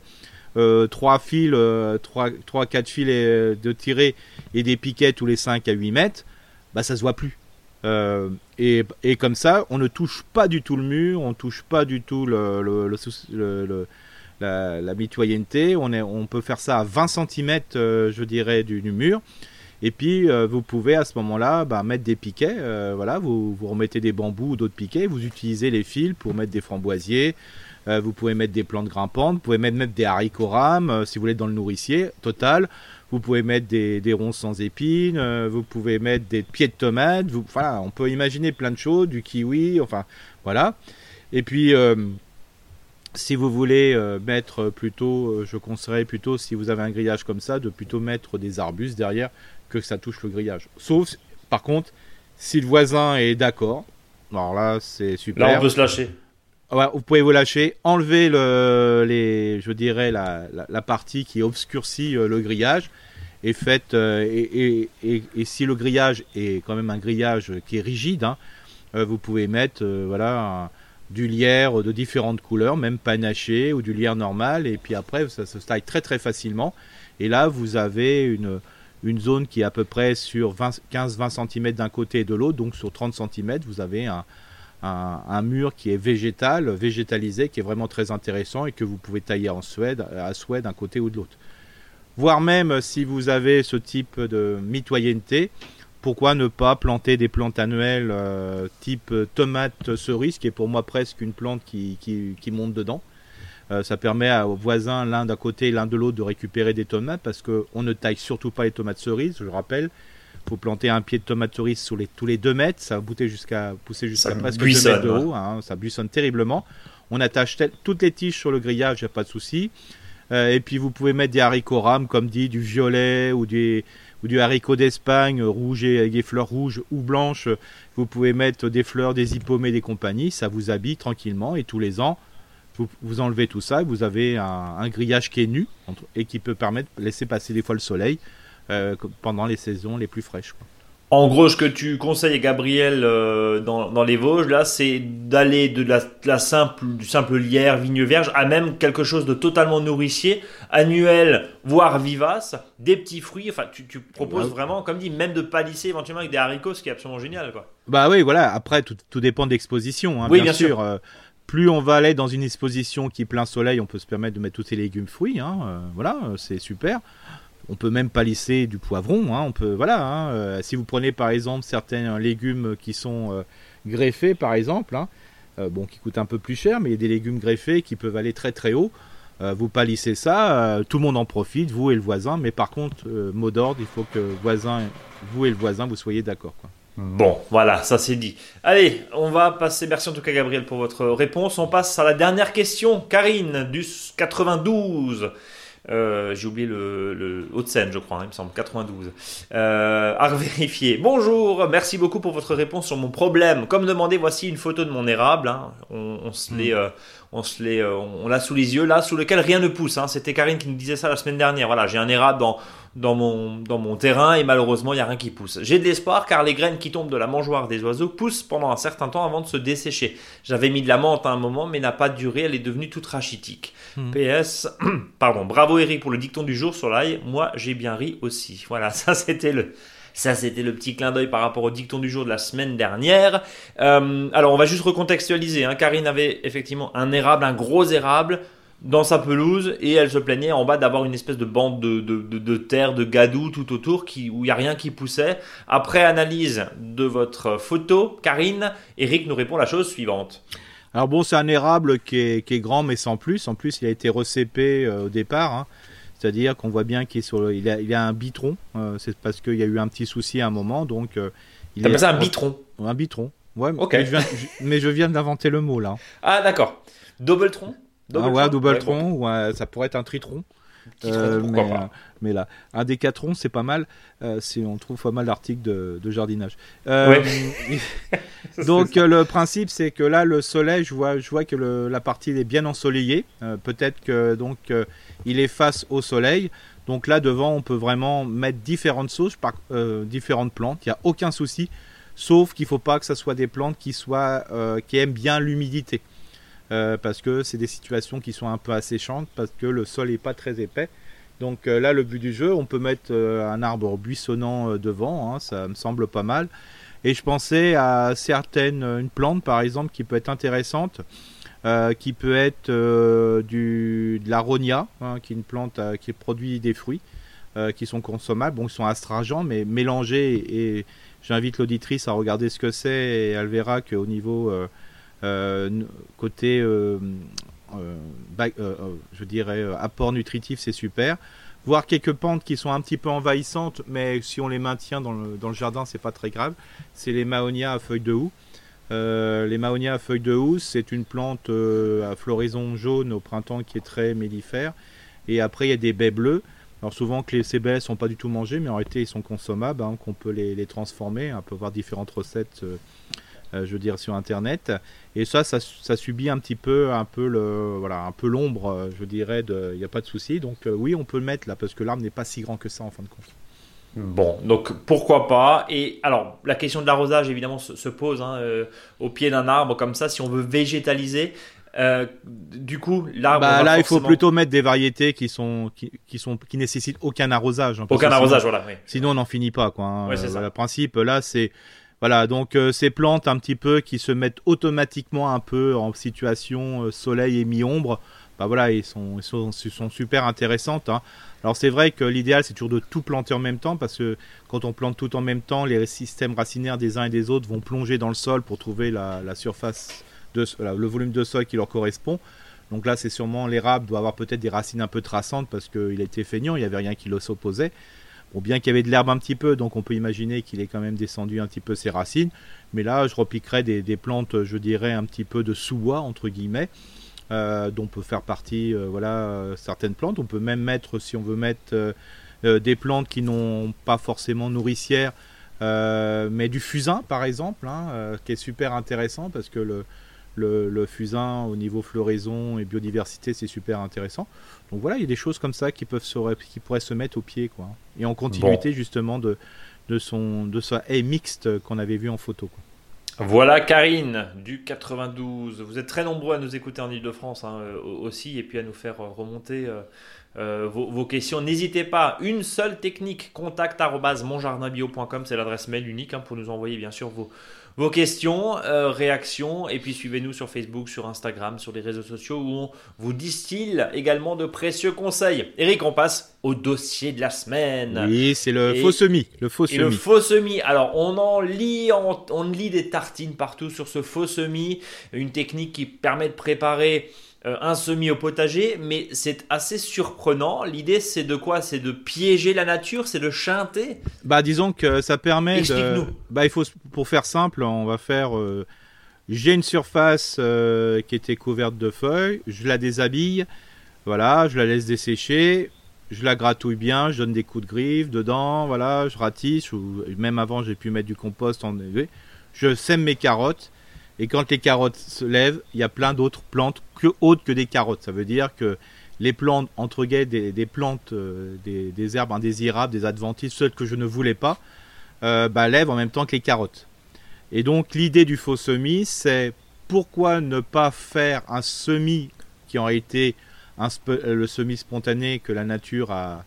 euh, 3 fils, euh, 3-4 fils euh, de tirés et des piquets tous les 5 à 8 mètres, bah ça se voit plus. Euh, et, et, comme ça, on ne touche pas du tout le mur, on touche pas du tout le, la, la, mitoyenneté. On, est, on peut faire ça à 20 cm, euh, je dirais, du, mur. Et puis, euh, vous pouvez à ce moment-là bah, mettre des piquets. voilà, vous, vous remettez des bambous ou d'autres piquets. Vous utilisez les fils pour mettre des framboisiers. vous pouvez mettre des plantes grimpantes. Vous pouvez mettre, mettre des haricots rames si vous voulez dans le nourricier total. Vous pouvez mettre des, des ronces sans épines, euh, vous pouvez mettre des pieds de tomates, vous, on peut imaginer plein de choses, du kiwi, enfin voilà. Et puis, euh, si vous voulez euh, mettre plutôt, je conseillerais plutôt, si vous avez un grillage comme ça, de plutôt mettre des arbustes derrière que ça touche le grillage. Sauf, par contre, si le voisin est d'accord, alors là, c'est super. Là, on peut se lâcher. Vous pouvez vous lâcher, enlever le, les, je dirais la, partie qui obscurcit le grillage est faite euh, et, si le grillage est quand même un grillage qui est rigide, hein, euh, vous pouvez mettre euh, voilà du lierre de différentes couleurs, même panaché ou du lierre normal, et puis après ça se taille très très facilement. Et là vous avez une zone qui est à peu près sur 15-20 cm d'un côté et de l'autre, donc sur 30 cm vous avez un, un, mur qui est végétal, végétalisé, qui est vraiment très intéressant et que vous pouvez tailler en Suède, à souhait d'un côté ou de l'autre voire même euh, si vous avez ce type de mitoyenneté, pourquoi ne pas planter des plantes annuelles euh, type tomate cerise, qui est pour moi presque une plante qui, qui, monte dedans. Euh, ça permet aux voisins, l'un d'un côté et l'un de l'autre, de récupérer des tomates, parce qu'on ne taille surtout pas les tomates cerises, je rappelle. Il faut planter un pied de tomate cerise les, tous les 2 mètres, ça va jusqu'à, pousser jusqu'à presque 2 mètres de haut, hein, ça buissonne terriblement. On attache toutes les tiges sur le grillage, il n'y a pas de souci. Euh, et puis vous pouvez mettre des haricots rames, comme dit, du violet ou, des, ou du haricot d'Espagne, rouge et avec des fleurs rouges ou blanches. Vous pouvez mettre des fleurs, des hippomées, des compagnies. Ça vous habille tranquillement et tous les ans, vous, vous enlevez tout ça et vous avez un, grillage qui est nu et qui peut permettre de laisser passer des fois le soleil euh, pendant les saisons les plus fraîches. En gros, ce que tu conseilles, Gabriel, euh, dans, les Vosges, là, c'est d'aller de la, simple, du simple lierre, vigne vierge, à même quelque chose de totalement nourricier, annuel, voire vivace, des petits fruits. Enfin, tu, proposes vraiment, comme dit, même de palisser éventuellement avec des haricots, ce qui est absolument génial, quoi. Bah oui, voilà. Après, tout, dépend d'exposition. Hein, oui, bien, sûr. Euh, plus on va aller dans une exposition qui est plein soleil, on peut se permettre de mettre tous ces légumes fruits. Hein, euh, voilà, c'est super. On peut même palisser du poivron. Hein, on peut, voilà. Hein, euh, si vous prenez par exemple certains légumes qui sont euh, greffés, par exemple, hein, euh, bon, qui coûtent un peu plus cher, mais il y a des légumes greffés qui peuvent aller très très haut. vous palissez ça, tout le monde en profite, vous et le voisin. Mais par contre, mot d'ordre, il faut que voisin, vous et le voisin, vous soyez d'accord. Bon, voilà, ça c'est dit. Allez, on va passer. Merci en tout cas, Gabriel, pour votre réponse. On passe à la dernière question. Karine, du 92. Euh, j'ai oublié le, le Haute-Seine, je crois, hein, il me semble, 92. Euh, à vérifier. Bonjour, merci beaucoup pour votre réponse sur mon problème. Comme demandé, voici une photo de mon érable. Hein. On, on, se les, mm. euh, on se euh, on l'a sous les yeux là, sous lequel rien ne pousse. Hein. C'était Karine qui nous disait ça la semaine dernière. Voilà, j'ai un érable dans dans mon, dans mon terrain et malheureusement il n'y a rien qui pousse. J'ai de l'espoir car les graines qui tombent de la mangeoire des oiseaux poussent pendant un certain temps avant de se dessécher. J'avais mis de la menthe à un moment mais n'a pas duré, elle est devenue toute rachitique. Hmm. PS, pardon, bravo Eric pour le dicton du jour sur l'ail, moi j'ai bien ri aussi. Voilà, ça c'était le, Ça, c'était le petit clin d'œil par rapport au dicton du jour de la semaine dernière. Euh, alors, on va juste recontextualiser. Hein. Karine avait effectivement un érable, un gros érable dans sa pelouse et elle se plaignait en bas d'avoir une espèce de bande de, de, terre, de gadou tout autour qui, où il n'y a rien qui poussait. Après analyse de votre photo, Karine, Eric nous répond la chose suivante. Alors bon, c'est un érable qui est, qui est, grand mais sans plus. En plus, il a été recépé euh, au départ. Hein. C'est-à-dire qu'on voit bien qu'il est sur il, a, il a un bitron. Euh, c'est parce qu'il y a eu un petit souci à un moment. Donc, euh, il a ça un bitron Un bitron. Ouais, mais, je viens, mais je viens d'inventer le mot là. Ah d'accord. Double ah ouais, ouais, ça pourrait être un tritron. Euh, mais, euh, mais, là, un décatron, c'est pas mal. Euh, on trouve pas mal d'articles de, jardinage. donc le principe, c'est que là, le soleil, je vois, je vois que la partie est bien ensoleillée. Peut-être que donc il est face au soleil. Donc là, devant, on peut vraiment mettre différentes sauces, par, différentes plantes. Il n'y a aucun souci, sauf qu'il ne faut pas que ce soit des plantes qui soient qui aiment bien l'humidité. Euh, parce que c'est des situations qui sont un peu asséchantes, parce que le sol n'est pas très épais. Donc euh, là, le but du jeu, on peut mettre euh, un arbre buissonnant devant, hein, ça me semble pas mal. Et je pensais à certaines, une plante par exemple qui peut être intéressante, qui peut être de l'aronia, hein, qui est une plante qui produit des fruits qui sont consommables. Bon, ils sont astringents, mais mélangés. Et j'invite l'auditrice à regarder ce que c'est et elle verra qu'au niveau côté, euh, euh, je dirais, apport nutritif, c'est super voir quelques pentes qui sont un petit peu envahissantes, mais si on les maintient dans le, dans le jardin, c'est pas très grave. C'est les maonias à feuilles de houx. les maonias à feuilles de houx, c'est une plante à floraison jaune au printemps qui est très mellifère. Et après, il y a des baies bleues. Alors souvent que les, ces baies sont pas du tout mangées, mais en réalité, ils sont consommables, hein, qu'on peut les, transformer. On peut voir différentes recettes euh, je veux dire sur internet et ça, ça, subit un petit peu un peu le voilà un peu l'ombre euh, je dirais il n'y a pas de souci donc euh, oui on peut le mettre là parce que l'arbre n'est pas si grand que ça en fin de compte Bon, donc pourquoi pas? Et alors, la question de l'arrosage, évidemment, se, pose hein, au pied d'un arbre comme ça, si on veut végétaliser. du coup, l'arbre. Bah, là, il faut plutôt mettre des variétés qui sont qui, sont qui nécessitent aucun arrosage. Hein, aucun arrosage, voilà. Sinon, on n'en finit pas, quoi. Hein. Le principe là, c'est voilà, donc euh, ces plantes un petit peu qui se mettent automatiquement un peu en situation euh, soleil et mi-ombre, bah voilà, ils sont, sont, super intéressantes. Hein. Alors c'est vrai que l'idéal c'est toujours de tout planter en même temps parce que quand on plante tout en même temps, les systèmes racinaires des uns et des autres vont plonger dans le sol pour trouver la, surface, de, le volume de sol qui leur correspond. Donc là c'est sûrement l'érable doit avoir peut-être des racines un peu traçantes parce qu'il était feignant, il n'y avait rien qui s'opposait. Bien qu'il y avait de l'herbe un petit peu, donc on peut imaginer qu'il est quand même descendu un petit peu ses racines. Mais là, je repliquerai des, plantes, je dirais, un petit peu de sous-bois, entre guillemets, euh, dont peut faire partie euh, voilà, euh, certaines plantes. On peut même mettre, si on veut mettre des plantes qui n'ont pas forcément nourricière, mais du fusain, par exemple, hein, qui est super intéressant parce que le, le, fusain au niveau floraison et biodiversité, c'est super intéressant. Donc voilà, il y a des choses comme ça qui, peuvent se, qui pourraient se mettre au pied. Quoi. Et en continuité justement de, de, son, de sa haie mixte qu'on avait vu en photo. Voilà Karine du 92. Vous êtes très nombreux à nous écouter en Ile-de-France hein, euh, aussi et puis à nous faire remonter euh, euh, vos, vos, questions. N'hésitez pas, une seule technique, contact monjardinbio.com, c'est l'adresse mail unique hein, pour nous envoyer bien sûr vos, vos questions, euh, réactions, et puis suivez-nous sur Facebook, sur Instagram, sur les réseaux sociaux où on vous distille également de précieux conseils. Eric, on passe au dossier de la semaine. Oui, c'est le faux semis. Le faux semis. le faux semis. Alors, on en lit, on, on lit des tartines partout sur ce faux semis, une technique qui permet de préparer un semis au potager, mais c'est assez surprenant. L'idée, c'est de quoi? C'est de piéger la nature, c'est de chanter? Bah, disons que ça permet de. Bah, il faut pour faire simple, on va faire. Euh, j'ai une surface euh, qui était couverte de feuilles, je la déshabille, voilà, je la laisse dessécher, je la gratouille bien, je donne des coups de griffe dedans, voilà, je ratisse, ou même avant j'ai pu mettre du compost en je sème mes carottes et quand les carottes se lèvent, il y a plein d'autres plantes que autres que des carottes. Ça veut dire que les plantes, entre guillemets, des, plantes, euh, des, herbes indésirables, des adventices, celles que je ne voulais pas, euh, bah, lèvent en même temps que les carottes. Et donc l'idée du faux semis, c'est pourquoi ne pas faire un semis qui aurait été un, le semis spontané que la nature a,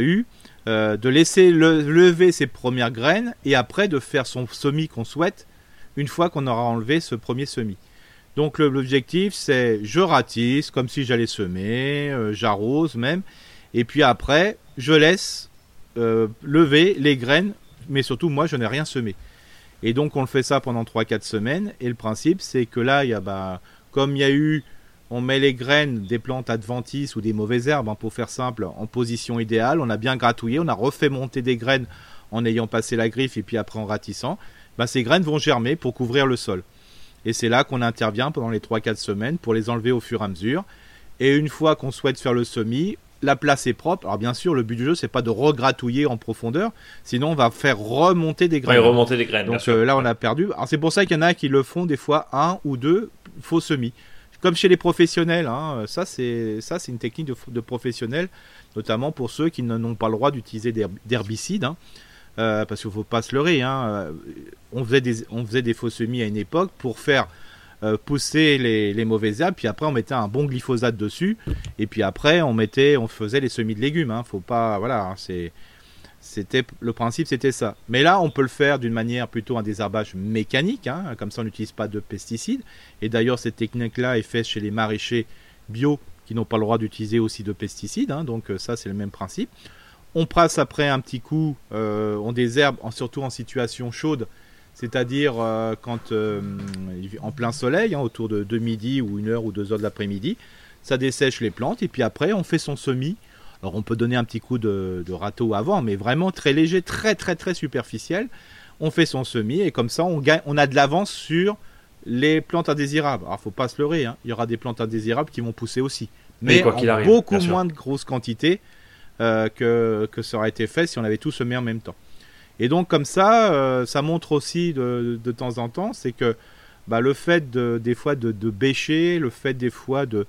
eu, euh, de laisser lever ses premières graines et après de faire son semis qu'on souhaite une fois qu'on aura enlevé ce premier semis. Donc l'objectif c'est je ratisse comme si j'allais semer, euh, j'arrose même, et puis après je laisse euh, lever les graines, mais surtout moi je n'ai rien semé. Et donc on le fait ça pendant 3-4 semaines, et le principe c'est que là, y a, bah, comme il y a eu on met les graines des plantes adventices ou des mauvaises herbes, hein, pour faire simple, en position idéale. On a bien gratouillé, on a refait monter des graines en ayant passé la griffe et puis après en ratissant. Ben, ces graines vont germer pour couvrir le sol. Et c'est là qu'on intervient pendant les 3-4 semaines pour les enlever au fur et à mesure. Et une fois qu'on souhaite faire le semis, la place est propre. Alors bien sûr, le but du jeu, c'est pas de regratouiller en profondeur, sinon on va faire remonter des graines. remonter des graines. Donc euh, là, on a perdu. Alors c'est pour ça qu'il y en a qui le font des fois un ou deux faux semis comme chez les professionnels. Hein, ça, c'est ça, c'est une technique de, de professionnels, notamment pour ceux qui n'ont pas le droit d'utiliser d'herbicides. Hein. Euh, parce qu'il ne faut pas se leurrer. Hein. Euh, on, faisait des, on faisait des faux semis à une époque pour faire euh, pousser les, les, mauvaises herbes, puis après on mettait un bon glyphosate dessus, et puis après on mettait, on faisait les semis de légumes. Hein. Faut pas, voilà, c'est c'était le principe, c'était ça. Mais là, on peut le faire d'une manière plutôt un désherbage mécanique, hein, comme ça on n'utilise pas de pesticides. Et d'ailleurs, cette technique-là est faite chez les maraîchers bio qui n'ont pas le droit d'utiliser aussi de pesticides. Hein. donc ça, c'est le même principe. On passe après un petit coup, euh, on désherbe, surtout en situation chaude, c'est-à-dire euh, quand en plein soleil, hein, autour de, de midi ou une heure ou deux heures de l'après-midi, ça dessèche les plantes et puis après on fait son semis alors on peut donner un petit coup de, râteau avant, mais vraiment très léger, très très très superficiel. On fait son semis et comme ça on, gagne, on a de l'avance sur les plantes indésirables. Alors faut pas se leurrer, hein. il y aura des plantes indésirables qui vont pousser aussi, mais en beaucoup moins de grosses quantités euh, que, que ça aurait été fait si on avait tout semé en même temps. Et donc comme ça, euh, ça montre aussi de, de, temps en temps, c'est que bah, le fait de, des fois de, bêcher, le fait des fois de,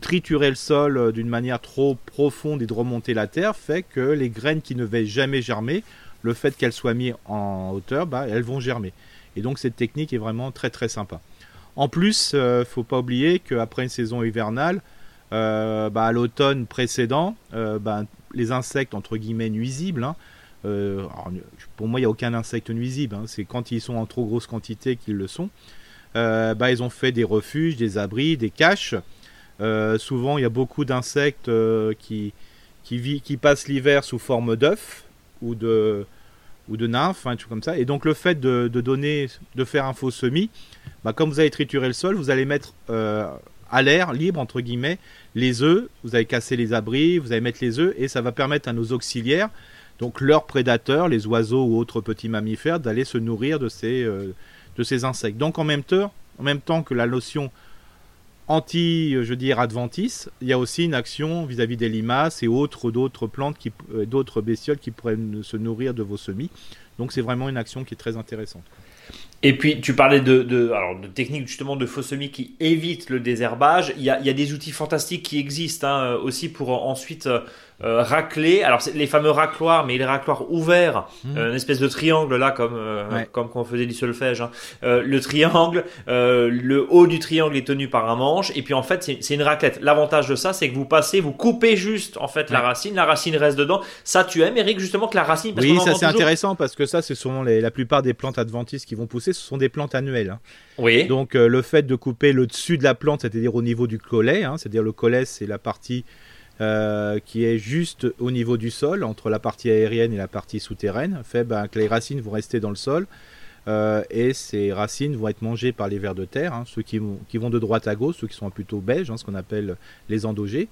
triturer le sol euh, d'une manière trop profonde et de remonter la terre fait que les graines qui ne vais jamais germer, le fait qu'elles soient mises en hauteur, bah, elles vont germer. Et donc cette technique est vraiment très très sympa. En plus, euh, faut pas oublier qu'après une saison hivernale, euh, bah, à l'automne précédent, bah, les insectes entre guillemets nuisibles, hein, pour moi il n'y a aucun insecte nuisible, hein, c'est quand ils sont en trop grosse quantité qu'ils le sont. bah, ils ont fait des refuges, des abris, des caches euh, souvent, il y a beaucoup d'insectes euh, qui, qui, passent l'hiver sous forme d'œufs ou de, ou de nymphes, hein, comme ça. Et donc, le fait de, donner, de faire un faux semis, bah, comme vous allez triturer le sol, vous allez mettre euh, à l'air, libre, entre guillemets, les œufs. Vous allez casser les abris, vous allez mettre les œufs, et ça va permettre à nos auxiliaires, donc leurs prédateurs, les oiseaux ou autres petits mammifères, d'aller se nourrir de ces, ces insectes. Donc, en même temps, en même temps que la notion anti, je veux dire, adventice, il y a aussi une action vis-à-vis des limaces et autres d'autres plantes, euh, d'autres bestioles qui pourraient se nourrir de vos semis. Donc c'est vraiment une action qui est très intéressante. Et puis, tu parlais de, de, alors, de techniques justement de faux semis qui évitent le désherbage. Il y a, il y a des outils fantastiques qui existent hein, aussi pour ensuite euh, racler. Alors les fameux racloirs, mais les racloirs ouverts, mmh. euh, une espèce de triangle là, comme euh, comme quand on faisait du solfège. Hein. le triangle, le haut du triangle est tenu par un manche, et puis en fait c'est une raclette. L'avantage de ça, c'est que vous passez, vous coupez juste en fait la racine, la racine reste dedans. Ça, tu aimes, Eric, justement que la racine. oui, ça c'est intéressant parce que ça, c'est souvent les, la plupart des plantes adventistes qui vont pousser, ce sont des plantes annuelles. Hein. Oui. Donc le fait de couper le dessus de la plante, c'est-à-dire au niveau du collet, hein, c'est-à-dire le collet, c'est la partie euh, qui est juste au niveau du sol, entre la partie aérienne et la partie souterraine, fait ben, que les racines vont rester dans le sol. Euh, et ces racines vont être mangées par les vers de terre, hein, ceux qui vont, qui vont, de droite à gauche, ceux qui sont plutôt beige, hein, ce qu'on appelle les endogés.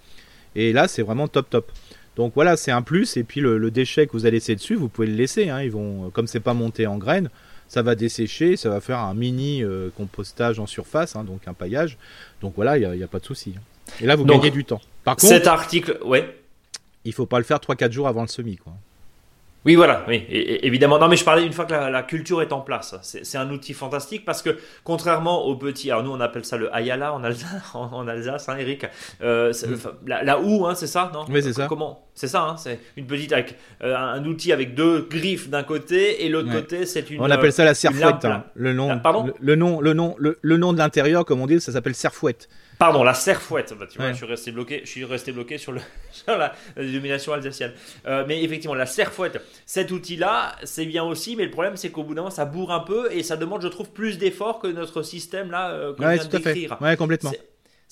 Et là, c'est vraiment top top. Donc voilà, c'est un plus. Et puis le, déchet que vous allez laisser dessus, vous pouvez le laisser. Hein, ils vont, comme c'est pas monté en graines, ça va dessécher, ça va faire un mini euh, compostage en surface, donc un paillage. Donc voilà, il n'y a, a, pas de souci. Et là, vous gagnez du temps. Par contre, cet article, ouais. Il faut pas le faire 3-4 jours avant le semis, quoi. Oui, voilà, oui, évidemment. Non, mais je parlais une fois que la, culture est en place. C'est un outil fantastique parce que, contrairement aux petits, alors nous on appelle ça le Ayala en Alsace, en, Alsace hein, Eric. Euh, la, la, houe, hein, c'est ça, non? Oui, c'est ça. Comment? C'est ça, hein, c'est une petite avec euh, un outil avec deux griffes d'un côté et l'autre côté c'est une. On appelle ça la serfouette. Hein. Le nom. Pardon? Le, nom, le nom, le, nom de l'intérieur, comme on dit, ça s'appelle serfouette. Pardon, la serfouette. Bah, tu vois, je suis resté bloqué. Je suis resté bloqué sur, le, la, domination alsacienne. Euh, mais effectivement, la serfouette, cet outil-là, c'est bien aussi, mais le problème, c'est qu'au bout d'un moment, ça bourre un peu et ça demande, je trouve, plus d'efforts que notre système là euh, qu'on vient de décrire. Ouais, complètement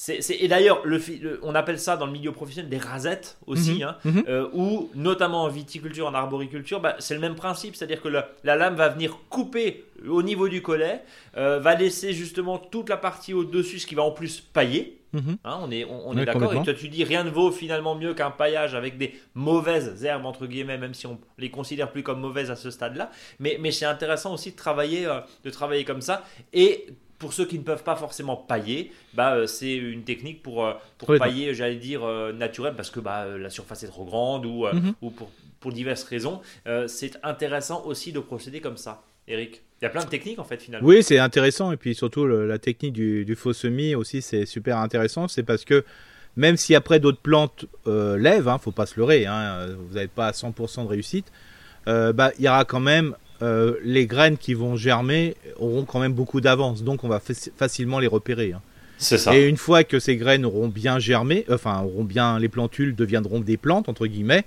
et d'ailleurs, le, on appelle ça dans le milieu professionnel des rasettes aussi, mhm. hein, mhm. Euh, ou notamment en viticulture, en arboriculture, bah, c'est le même principe, c'est-à-dire que la, lame va venir couper au niveau du collet, euh, va laisser justement toute la partie au-dessus, ce qui va en plus pailler. Mhm. Hein, on est, on, est d'accord. Et toi, tu dis rien ne vaut finalement mieux qu'un paillage avec des mauvaises herbes entre guillemets, même si on les considère plus comme mauvaises à ce stade-là. Mais, mais c'est intéressant aussi de travailler, euh, de travailler comme ça et pour ceux qui ne peuvent pas forcément pailler, bah, euh, c'est une technique pour, euh, pour pailler, j'allais dire, euh, naturel, parce que bah, la surface est trop grande ou, mhm. ou pour, pour, diverses raisons. c'est intéressant aussi de procéder comme ça. Eric il y a plein de techniques en fait finalement. Oui, c'est intéressant et puis surtout la technique du, faux semis aussi c'est super intéressant. C'est parce que même si après d'autres plantes lèvent, hein, faut pas se leurrer, hein, vous n'avez pas 100% de réussite, bah, il y aura quand même euh, les graines qui vont germer auront quand même beaucoup d'avance, donc on va facilement les repérer. Hein. C'est ça. Et une fois que ces graines auront bien germé, enfin auront bien, les plantules deviendront des plantes entre guillemets,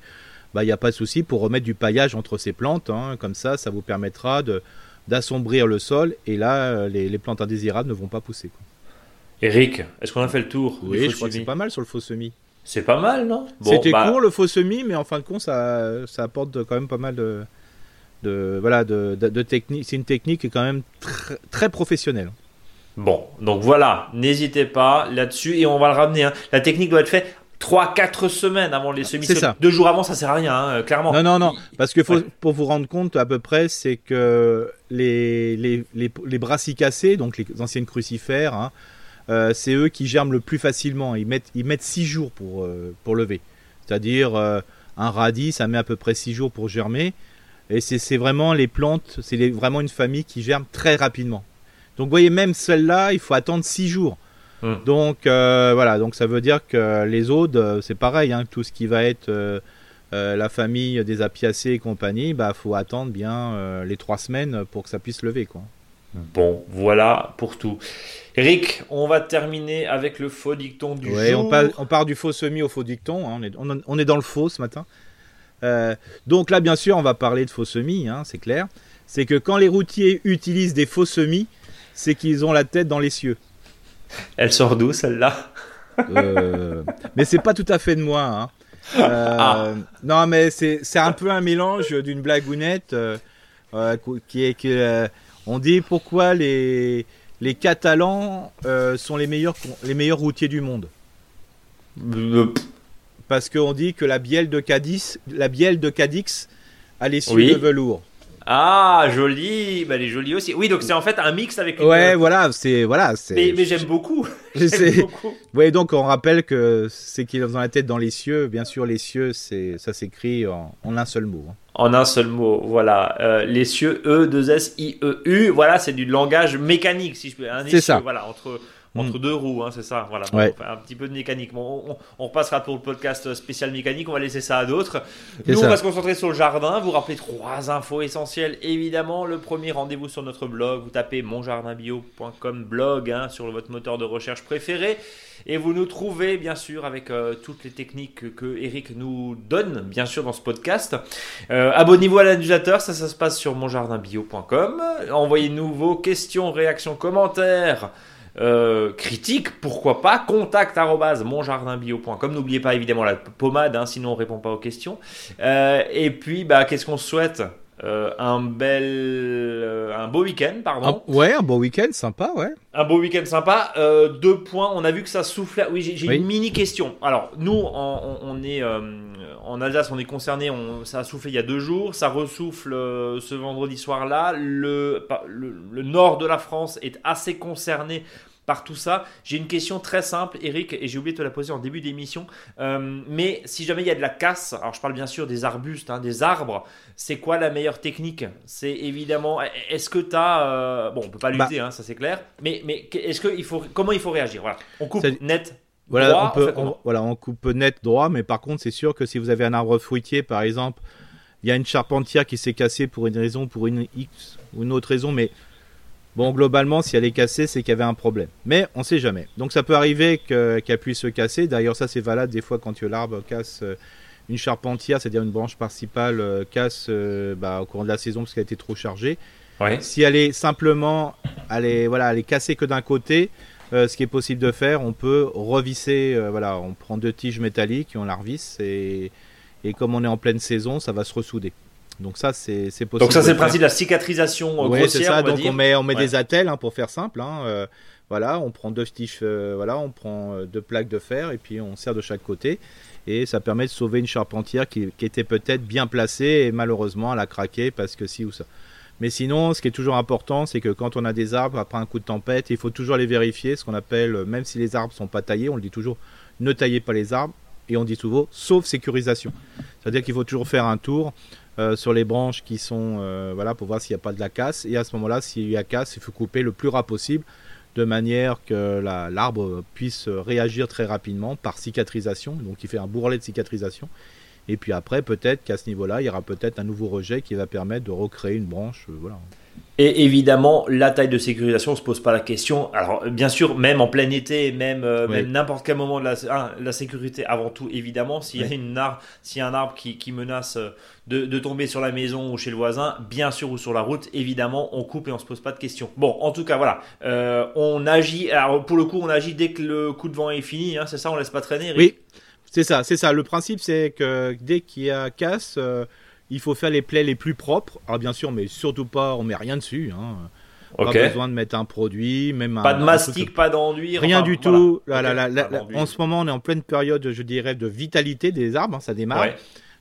bah il n'y a pas de souci pour remettre du paillage entre ces plantes, hein. comme ça, ça vous permettra de d'assombrir le sol et là les, plantes indésirables ne vont pas pousser. Eric, est-ce qu'on a fait le tour Oui, je crois que c'est pas mal sur le faux semis. C'est pas mal, non? C'était bah court le faux semis, mais en fin de compte, ça, ça apporte quand même pas mal de, de voilà de, de, technique. C'est une technique qui est quand même très professionnelle. Bon, donc voilà, n'hésitez pas là-dessus et on va le ramener. Hein. La technique doit être faite 3-4 semaines avant les semis. C'est ça. Deux jours avant, ça sert à rien, hein, clairement. Non, non, non. Parce que faut, pour vous rendre compte à peu près, c'est que les, les, les, les, brassicacées, donc les anciennes crucifères, hein, euh, c'est eux qui germent le plus facilement. Ils mettent, ils mettent 6 jours pour, euh, pour lever. C'est-à-dire, euh, un radis, ça met à peu près 6 jours pour germer. Et c'est vraiment les plantes, c'est vraiment une famille qui germe très rapidement. Donc vous voyez, même celle-là, il faut attendre 6 jours. Hmm. Donc euh, voilà, donc ça veut dire que les autres, euh, c'est pareil, hein, tout ce qui va être euh, la famille des apiacées et compagnie, bah faut attendre bien les 3 semaines pour que ça puisse lever quoi. Bon, voilà pour tout. Eric, on va terminer avec le faux dicton du jour. On, part, on part du faux semi au faux dicton. Hein, on, est, on, est, dans le faux ce matin. Euh, donc là, bien sûr, on va parler de faux semis, hein, c'est clair. C'est que quand les routiers utilisent des faux semis, c'est qu'ils ont la tête dans les cieux. Elle sort d'où celle-là? Euh, Mais c'est pas tout à fait de moi. Hein. Euh, ah. Non, mais c'est un peu un mélange d'une blagounette qui est que on dit pourquoi les les Catalans sont les meilleurs les meilleurs routiers du monde parce qu'on dit que la bielle de Cadix, la bielle de Cadix a les de velours. Ah, joli, bah, elle est jolie aussi. Oui, donc c'est en fait un mix avec. Ouais, voilà, c'est voilà, c'est. Mais, j'aime beaucoup. beaucoup. Ouais, donc on rappelle que c'est qu'il est dans la tête dans les cieux. Bien sûr, les cieux, c'est ça s'écrit en, un seul mot. Hein. En un seul mot, voilà. Euh, les cieux, E, 2 S, I, E, U. Voilà, c'est du langage mécanique, si je peux. C'est ça. Voilà, entre entre mm. deux roues, hein, c'est ça. Voilà, un petit peu de mécanique. on, repassera pour le podcast spécial mécanique. On va laisser ça à d'autres. Nous, on va se concentrer sur le jardin. Vous rappelez trois infos essentielles. Évidemment, le premier rendez-vous sur notre blog. Vous tapez monjardinbio.com blog hein, sur votre moteur de recherche préféré. Et vous nous trouvez bien sûr avec euh, toutes les techniques que Eric nous donne, bien sûr, dans ce podcast. Euh, abonnez-vous à l'annulateur, ça, ça se passe sur monjardinbio.com. Envoyez-nous vos questions, réactions, commentaires euh, critique, pourquoi pas, contact monjardinbio.com. N'oubliez pas évidemment la pommade, hein, sinon on répond pas aux questions. Euh, et puis, bah, qu'est-ce qu'on souhaite? Euh, un bel, un beau week-end, pardon. Ah, ouais, un beau week-end, sympa, ouais. Un beau week-end sympa. deux points. On a vu que ça soufflait. Oui, j'ai une mini question. Alors, nous, on, est en Alsace, on est concerné. On, ça a soufflé il y a deux jours. Ça ressouffle ce vendredi soir-là. Le, le, le, nord de la France est assez concerné par tout ça. J'ai une question très simple, Eric, et j'ai oublié de te la poser en début d'émission. Euh, mais si jamais il y a de la casse, alors je parle bien sûr des arbustes, hein, des arbres, c'est quoi la meilleure technique? C'est évidemment, est-ce que tu as, bon, on peut pas lutter, bah. hein, ça c'est clair, mais, mais est-ce que il faut, comment il faut réagir? Voilà, on coupe net. Voilà, on peut, voilà, on coupe net droit, mais par contre, c'est sûr que si vous avez un arbre fruitier, par exemple, il y a une charpentière qui s'est cassée pour une raison, pour une X ou une autre raison, mais bon, globalement, si elle est cassée, c'est qu'il y avait un problème. Mais on ne sait jamais. Donc ça peut arriver qu'elle puisse se casser. D'ailleurs, ça c'est valable des fois quand l'arbre casse euh, une charpentière, c'est-à-dire une branche principale euh, casse euh, bah, au cours de la saison parce qu'elle a été trop chargée. Si elle est simplement, elle est, voilà, elle est cassée que d'un côté, ce qui est possible de faire, on peut revisser, voilà, on prend deux tiges métalliques et on la revisse et et comme on est en pleine saison, ça va se ressouder. Donc ça, c'est possible. Donc ça, c'est le principe de la cicatrisation euh, c'est ça. Donc on met, on met des attelles hein, pour faire simple. Hein, euh, voilà, on prend deux tiges, euh, voilà, on prend deux plaques de fer et puis on serre de chaque côté. Et ça permet de sauver une charpentière qui, qui était peut-être bien placée et malheureusement elle a craqué parce que si ou ça. Mais sinon, ce qui est toujours important, c'est que quand on a des arbres après un coup de tempête, il faut toujours les vérifier, ce qu'on appelle, même si les arbres sont pas taillés, on le dit toujours, ne taillez pas les arbres et on dit souvent sauf sécurisation. C'est-à-dire qu'il faut toujours faire un tour euh, sur les branches qui sont euh, voilà pour voir s'il n'y a pas de la casse. Et à ce moment-là s'il y a casse il faut couper le plus ras possible de manière que l'arbre puisse réagir très rapidement par cicatrisation. Donc il fait un bourrelet de cicatrisation. Et puis après peut-être qu'à ce niveau-là il y aura peut-être un nouveau rejet qui va permettre de recréer une branche euh, voilà et évidemment, la taille de sécurisation ne se pose pas la question. Alors, bien sûr, même en plein été, même, euh, n'importe quel moment de la, la, sécurité, avant tout, évidemment, s'il y, a une arbre, s'il y a un arbre qui, qui menace euh, de, de, tomber sur la maison ou chez le voisin, bien sûr, ou sur la route, évidemment, on coupe et on se pose pas de questions. Bon, en tout cas, voilà. Euh, on agit, alors pour le coup, on agit dès que le coup de vent est fini, hein, c'est ça, on laisse pas traîner. Oui, c'est ça, c'est ça. Le principe, c'est que dès qu'il y a casse il faut faire les plaies les plus propres. Alors bien sûr, mais surtout pas, on met rien dessus. Hein. Pas besoin de mettre un produit, même pas de mastic, pas d'enduit, rien du tout. en ce moment, on est en pleine période, je dirais, de vitalité des arbres. Hein, ça démarre.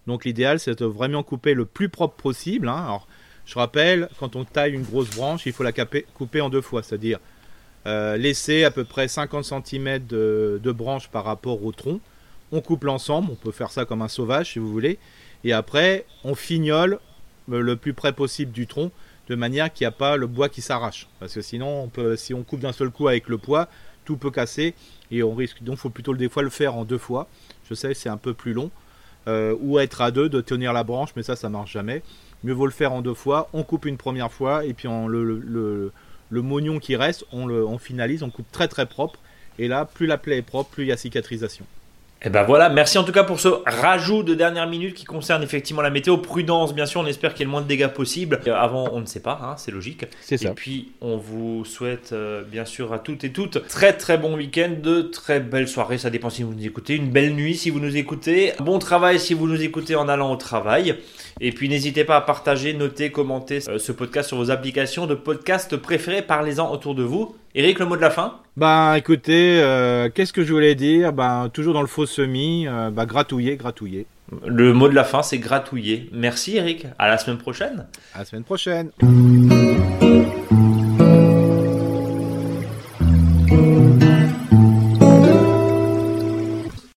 Donc l'idéal, c'est de vraiment couper le plus propre possible. Hein. Alors, je rappelle, quand on taille une grosse branche, il faut la couper en deux fois, c'est-à-dire euh, laisser à peu près 50 cm de, de branche par rapport au tronc. On coupe l'ensemble, on peut faire ça comme un sauvage si vous voulez. Et après, on fignole euh, le plus près possible du tronc de manière qu'il n'y a pas le bois qui s'arrache. Parce que sinon, on peut, si on coupe d'un seul coup avec le poids, tout peut casser et on risque. Donc, il faut plutôt des fois le faire en deux fois. Je sais, c'est un peu plus long. Euh, ou être à deux, de tenir la branche, mais ça, ça marche jamais. Mieux vaut le faire en deux fois. On coupe une première fois et puis le, le, le, mognon qui reste, on, le, on finalise, on coupe très très propre. Et là, plus la plaie est propre, plus il y a cicatrisation. Et eh ben voilà, merci en tout cas pour ce rajout de dernière minute qui concerne effectivement la météo. Prudence, bien sûr, on espère qu'il y ait le moins de dégâts possible. Euh, avant, on ne sait pas, hein, c'est logique. C'est ça. Et puis, on vous souhaite euh, bien sûr à toutes et toutes très très bon week-end, de très belles soirées, ça dépend si vous nous écoutez, une belle nuit si vous nous écoutez, bon travail si vous nous écoutez en allant au travail. Et puis n'hésitez pas à partager, noter, commenter euh, ce podcast sur vos applications de podcast préférées, parlez-en autour de vous. Eric, le mot de la fin? Bah écoutez, euh, qu'est-ce que je voulais dire? Bah toujours dans le faux semi, euh, bah gratouiller, gratouiller. Le mot de la fin, c'est gratouiller. Merci Eric, à la semaine prochaine. À la semaine prochaine.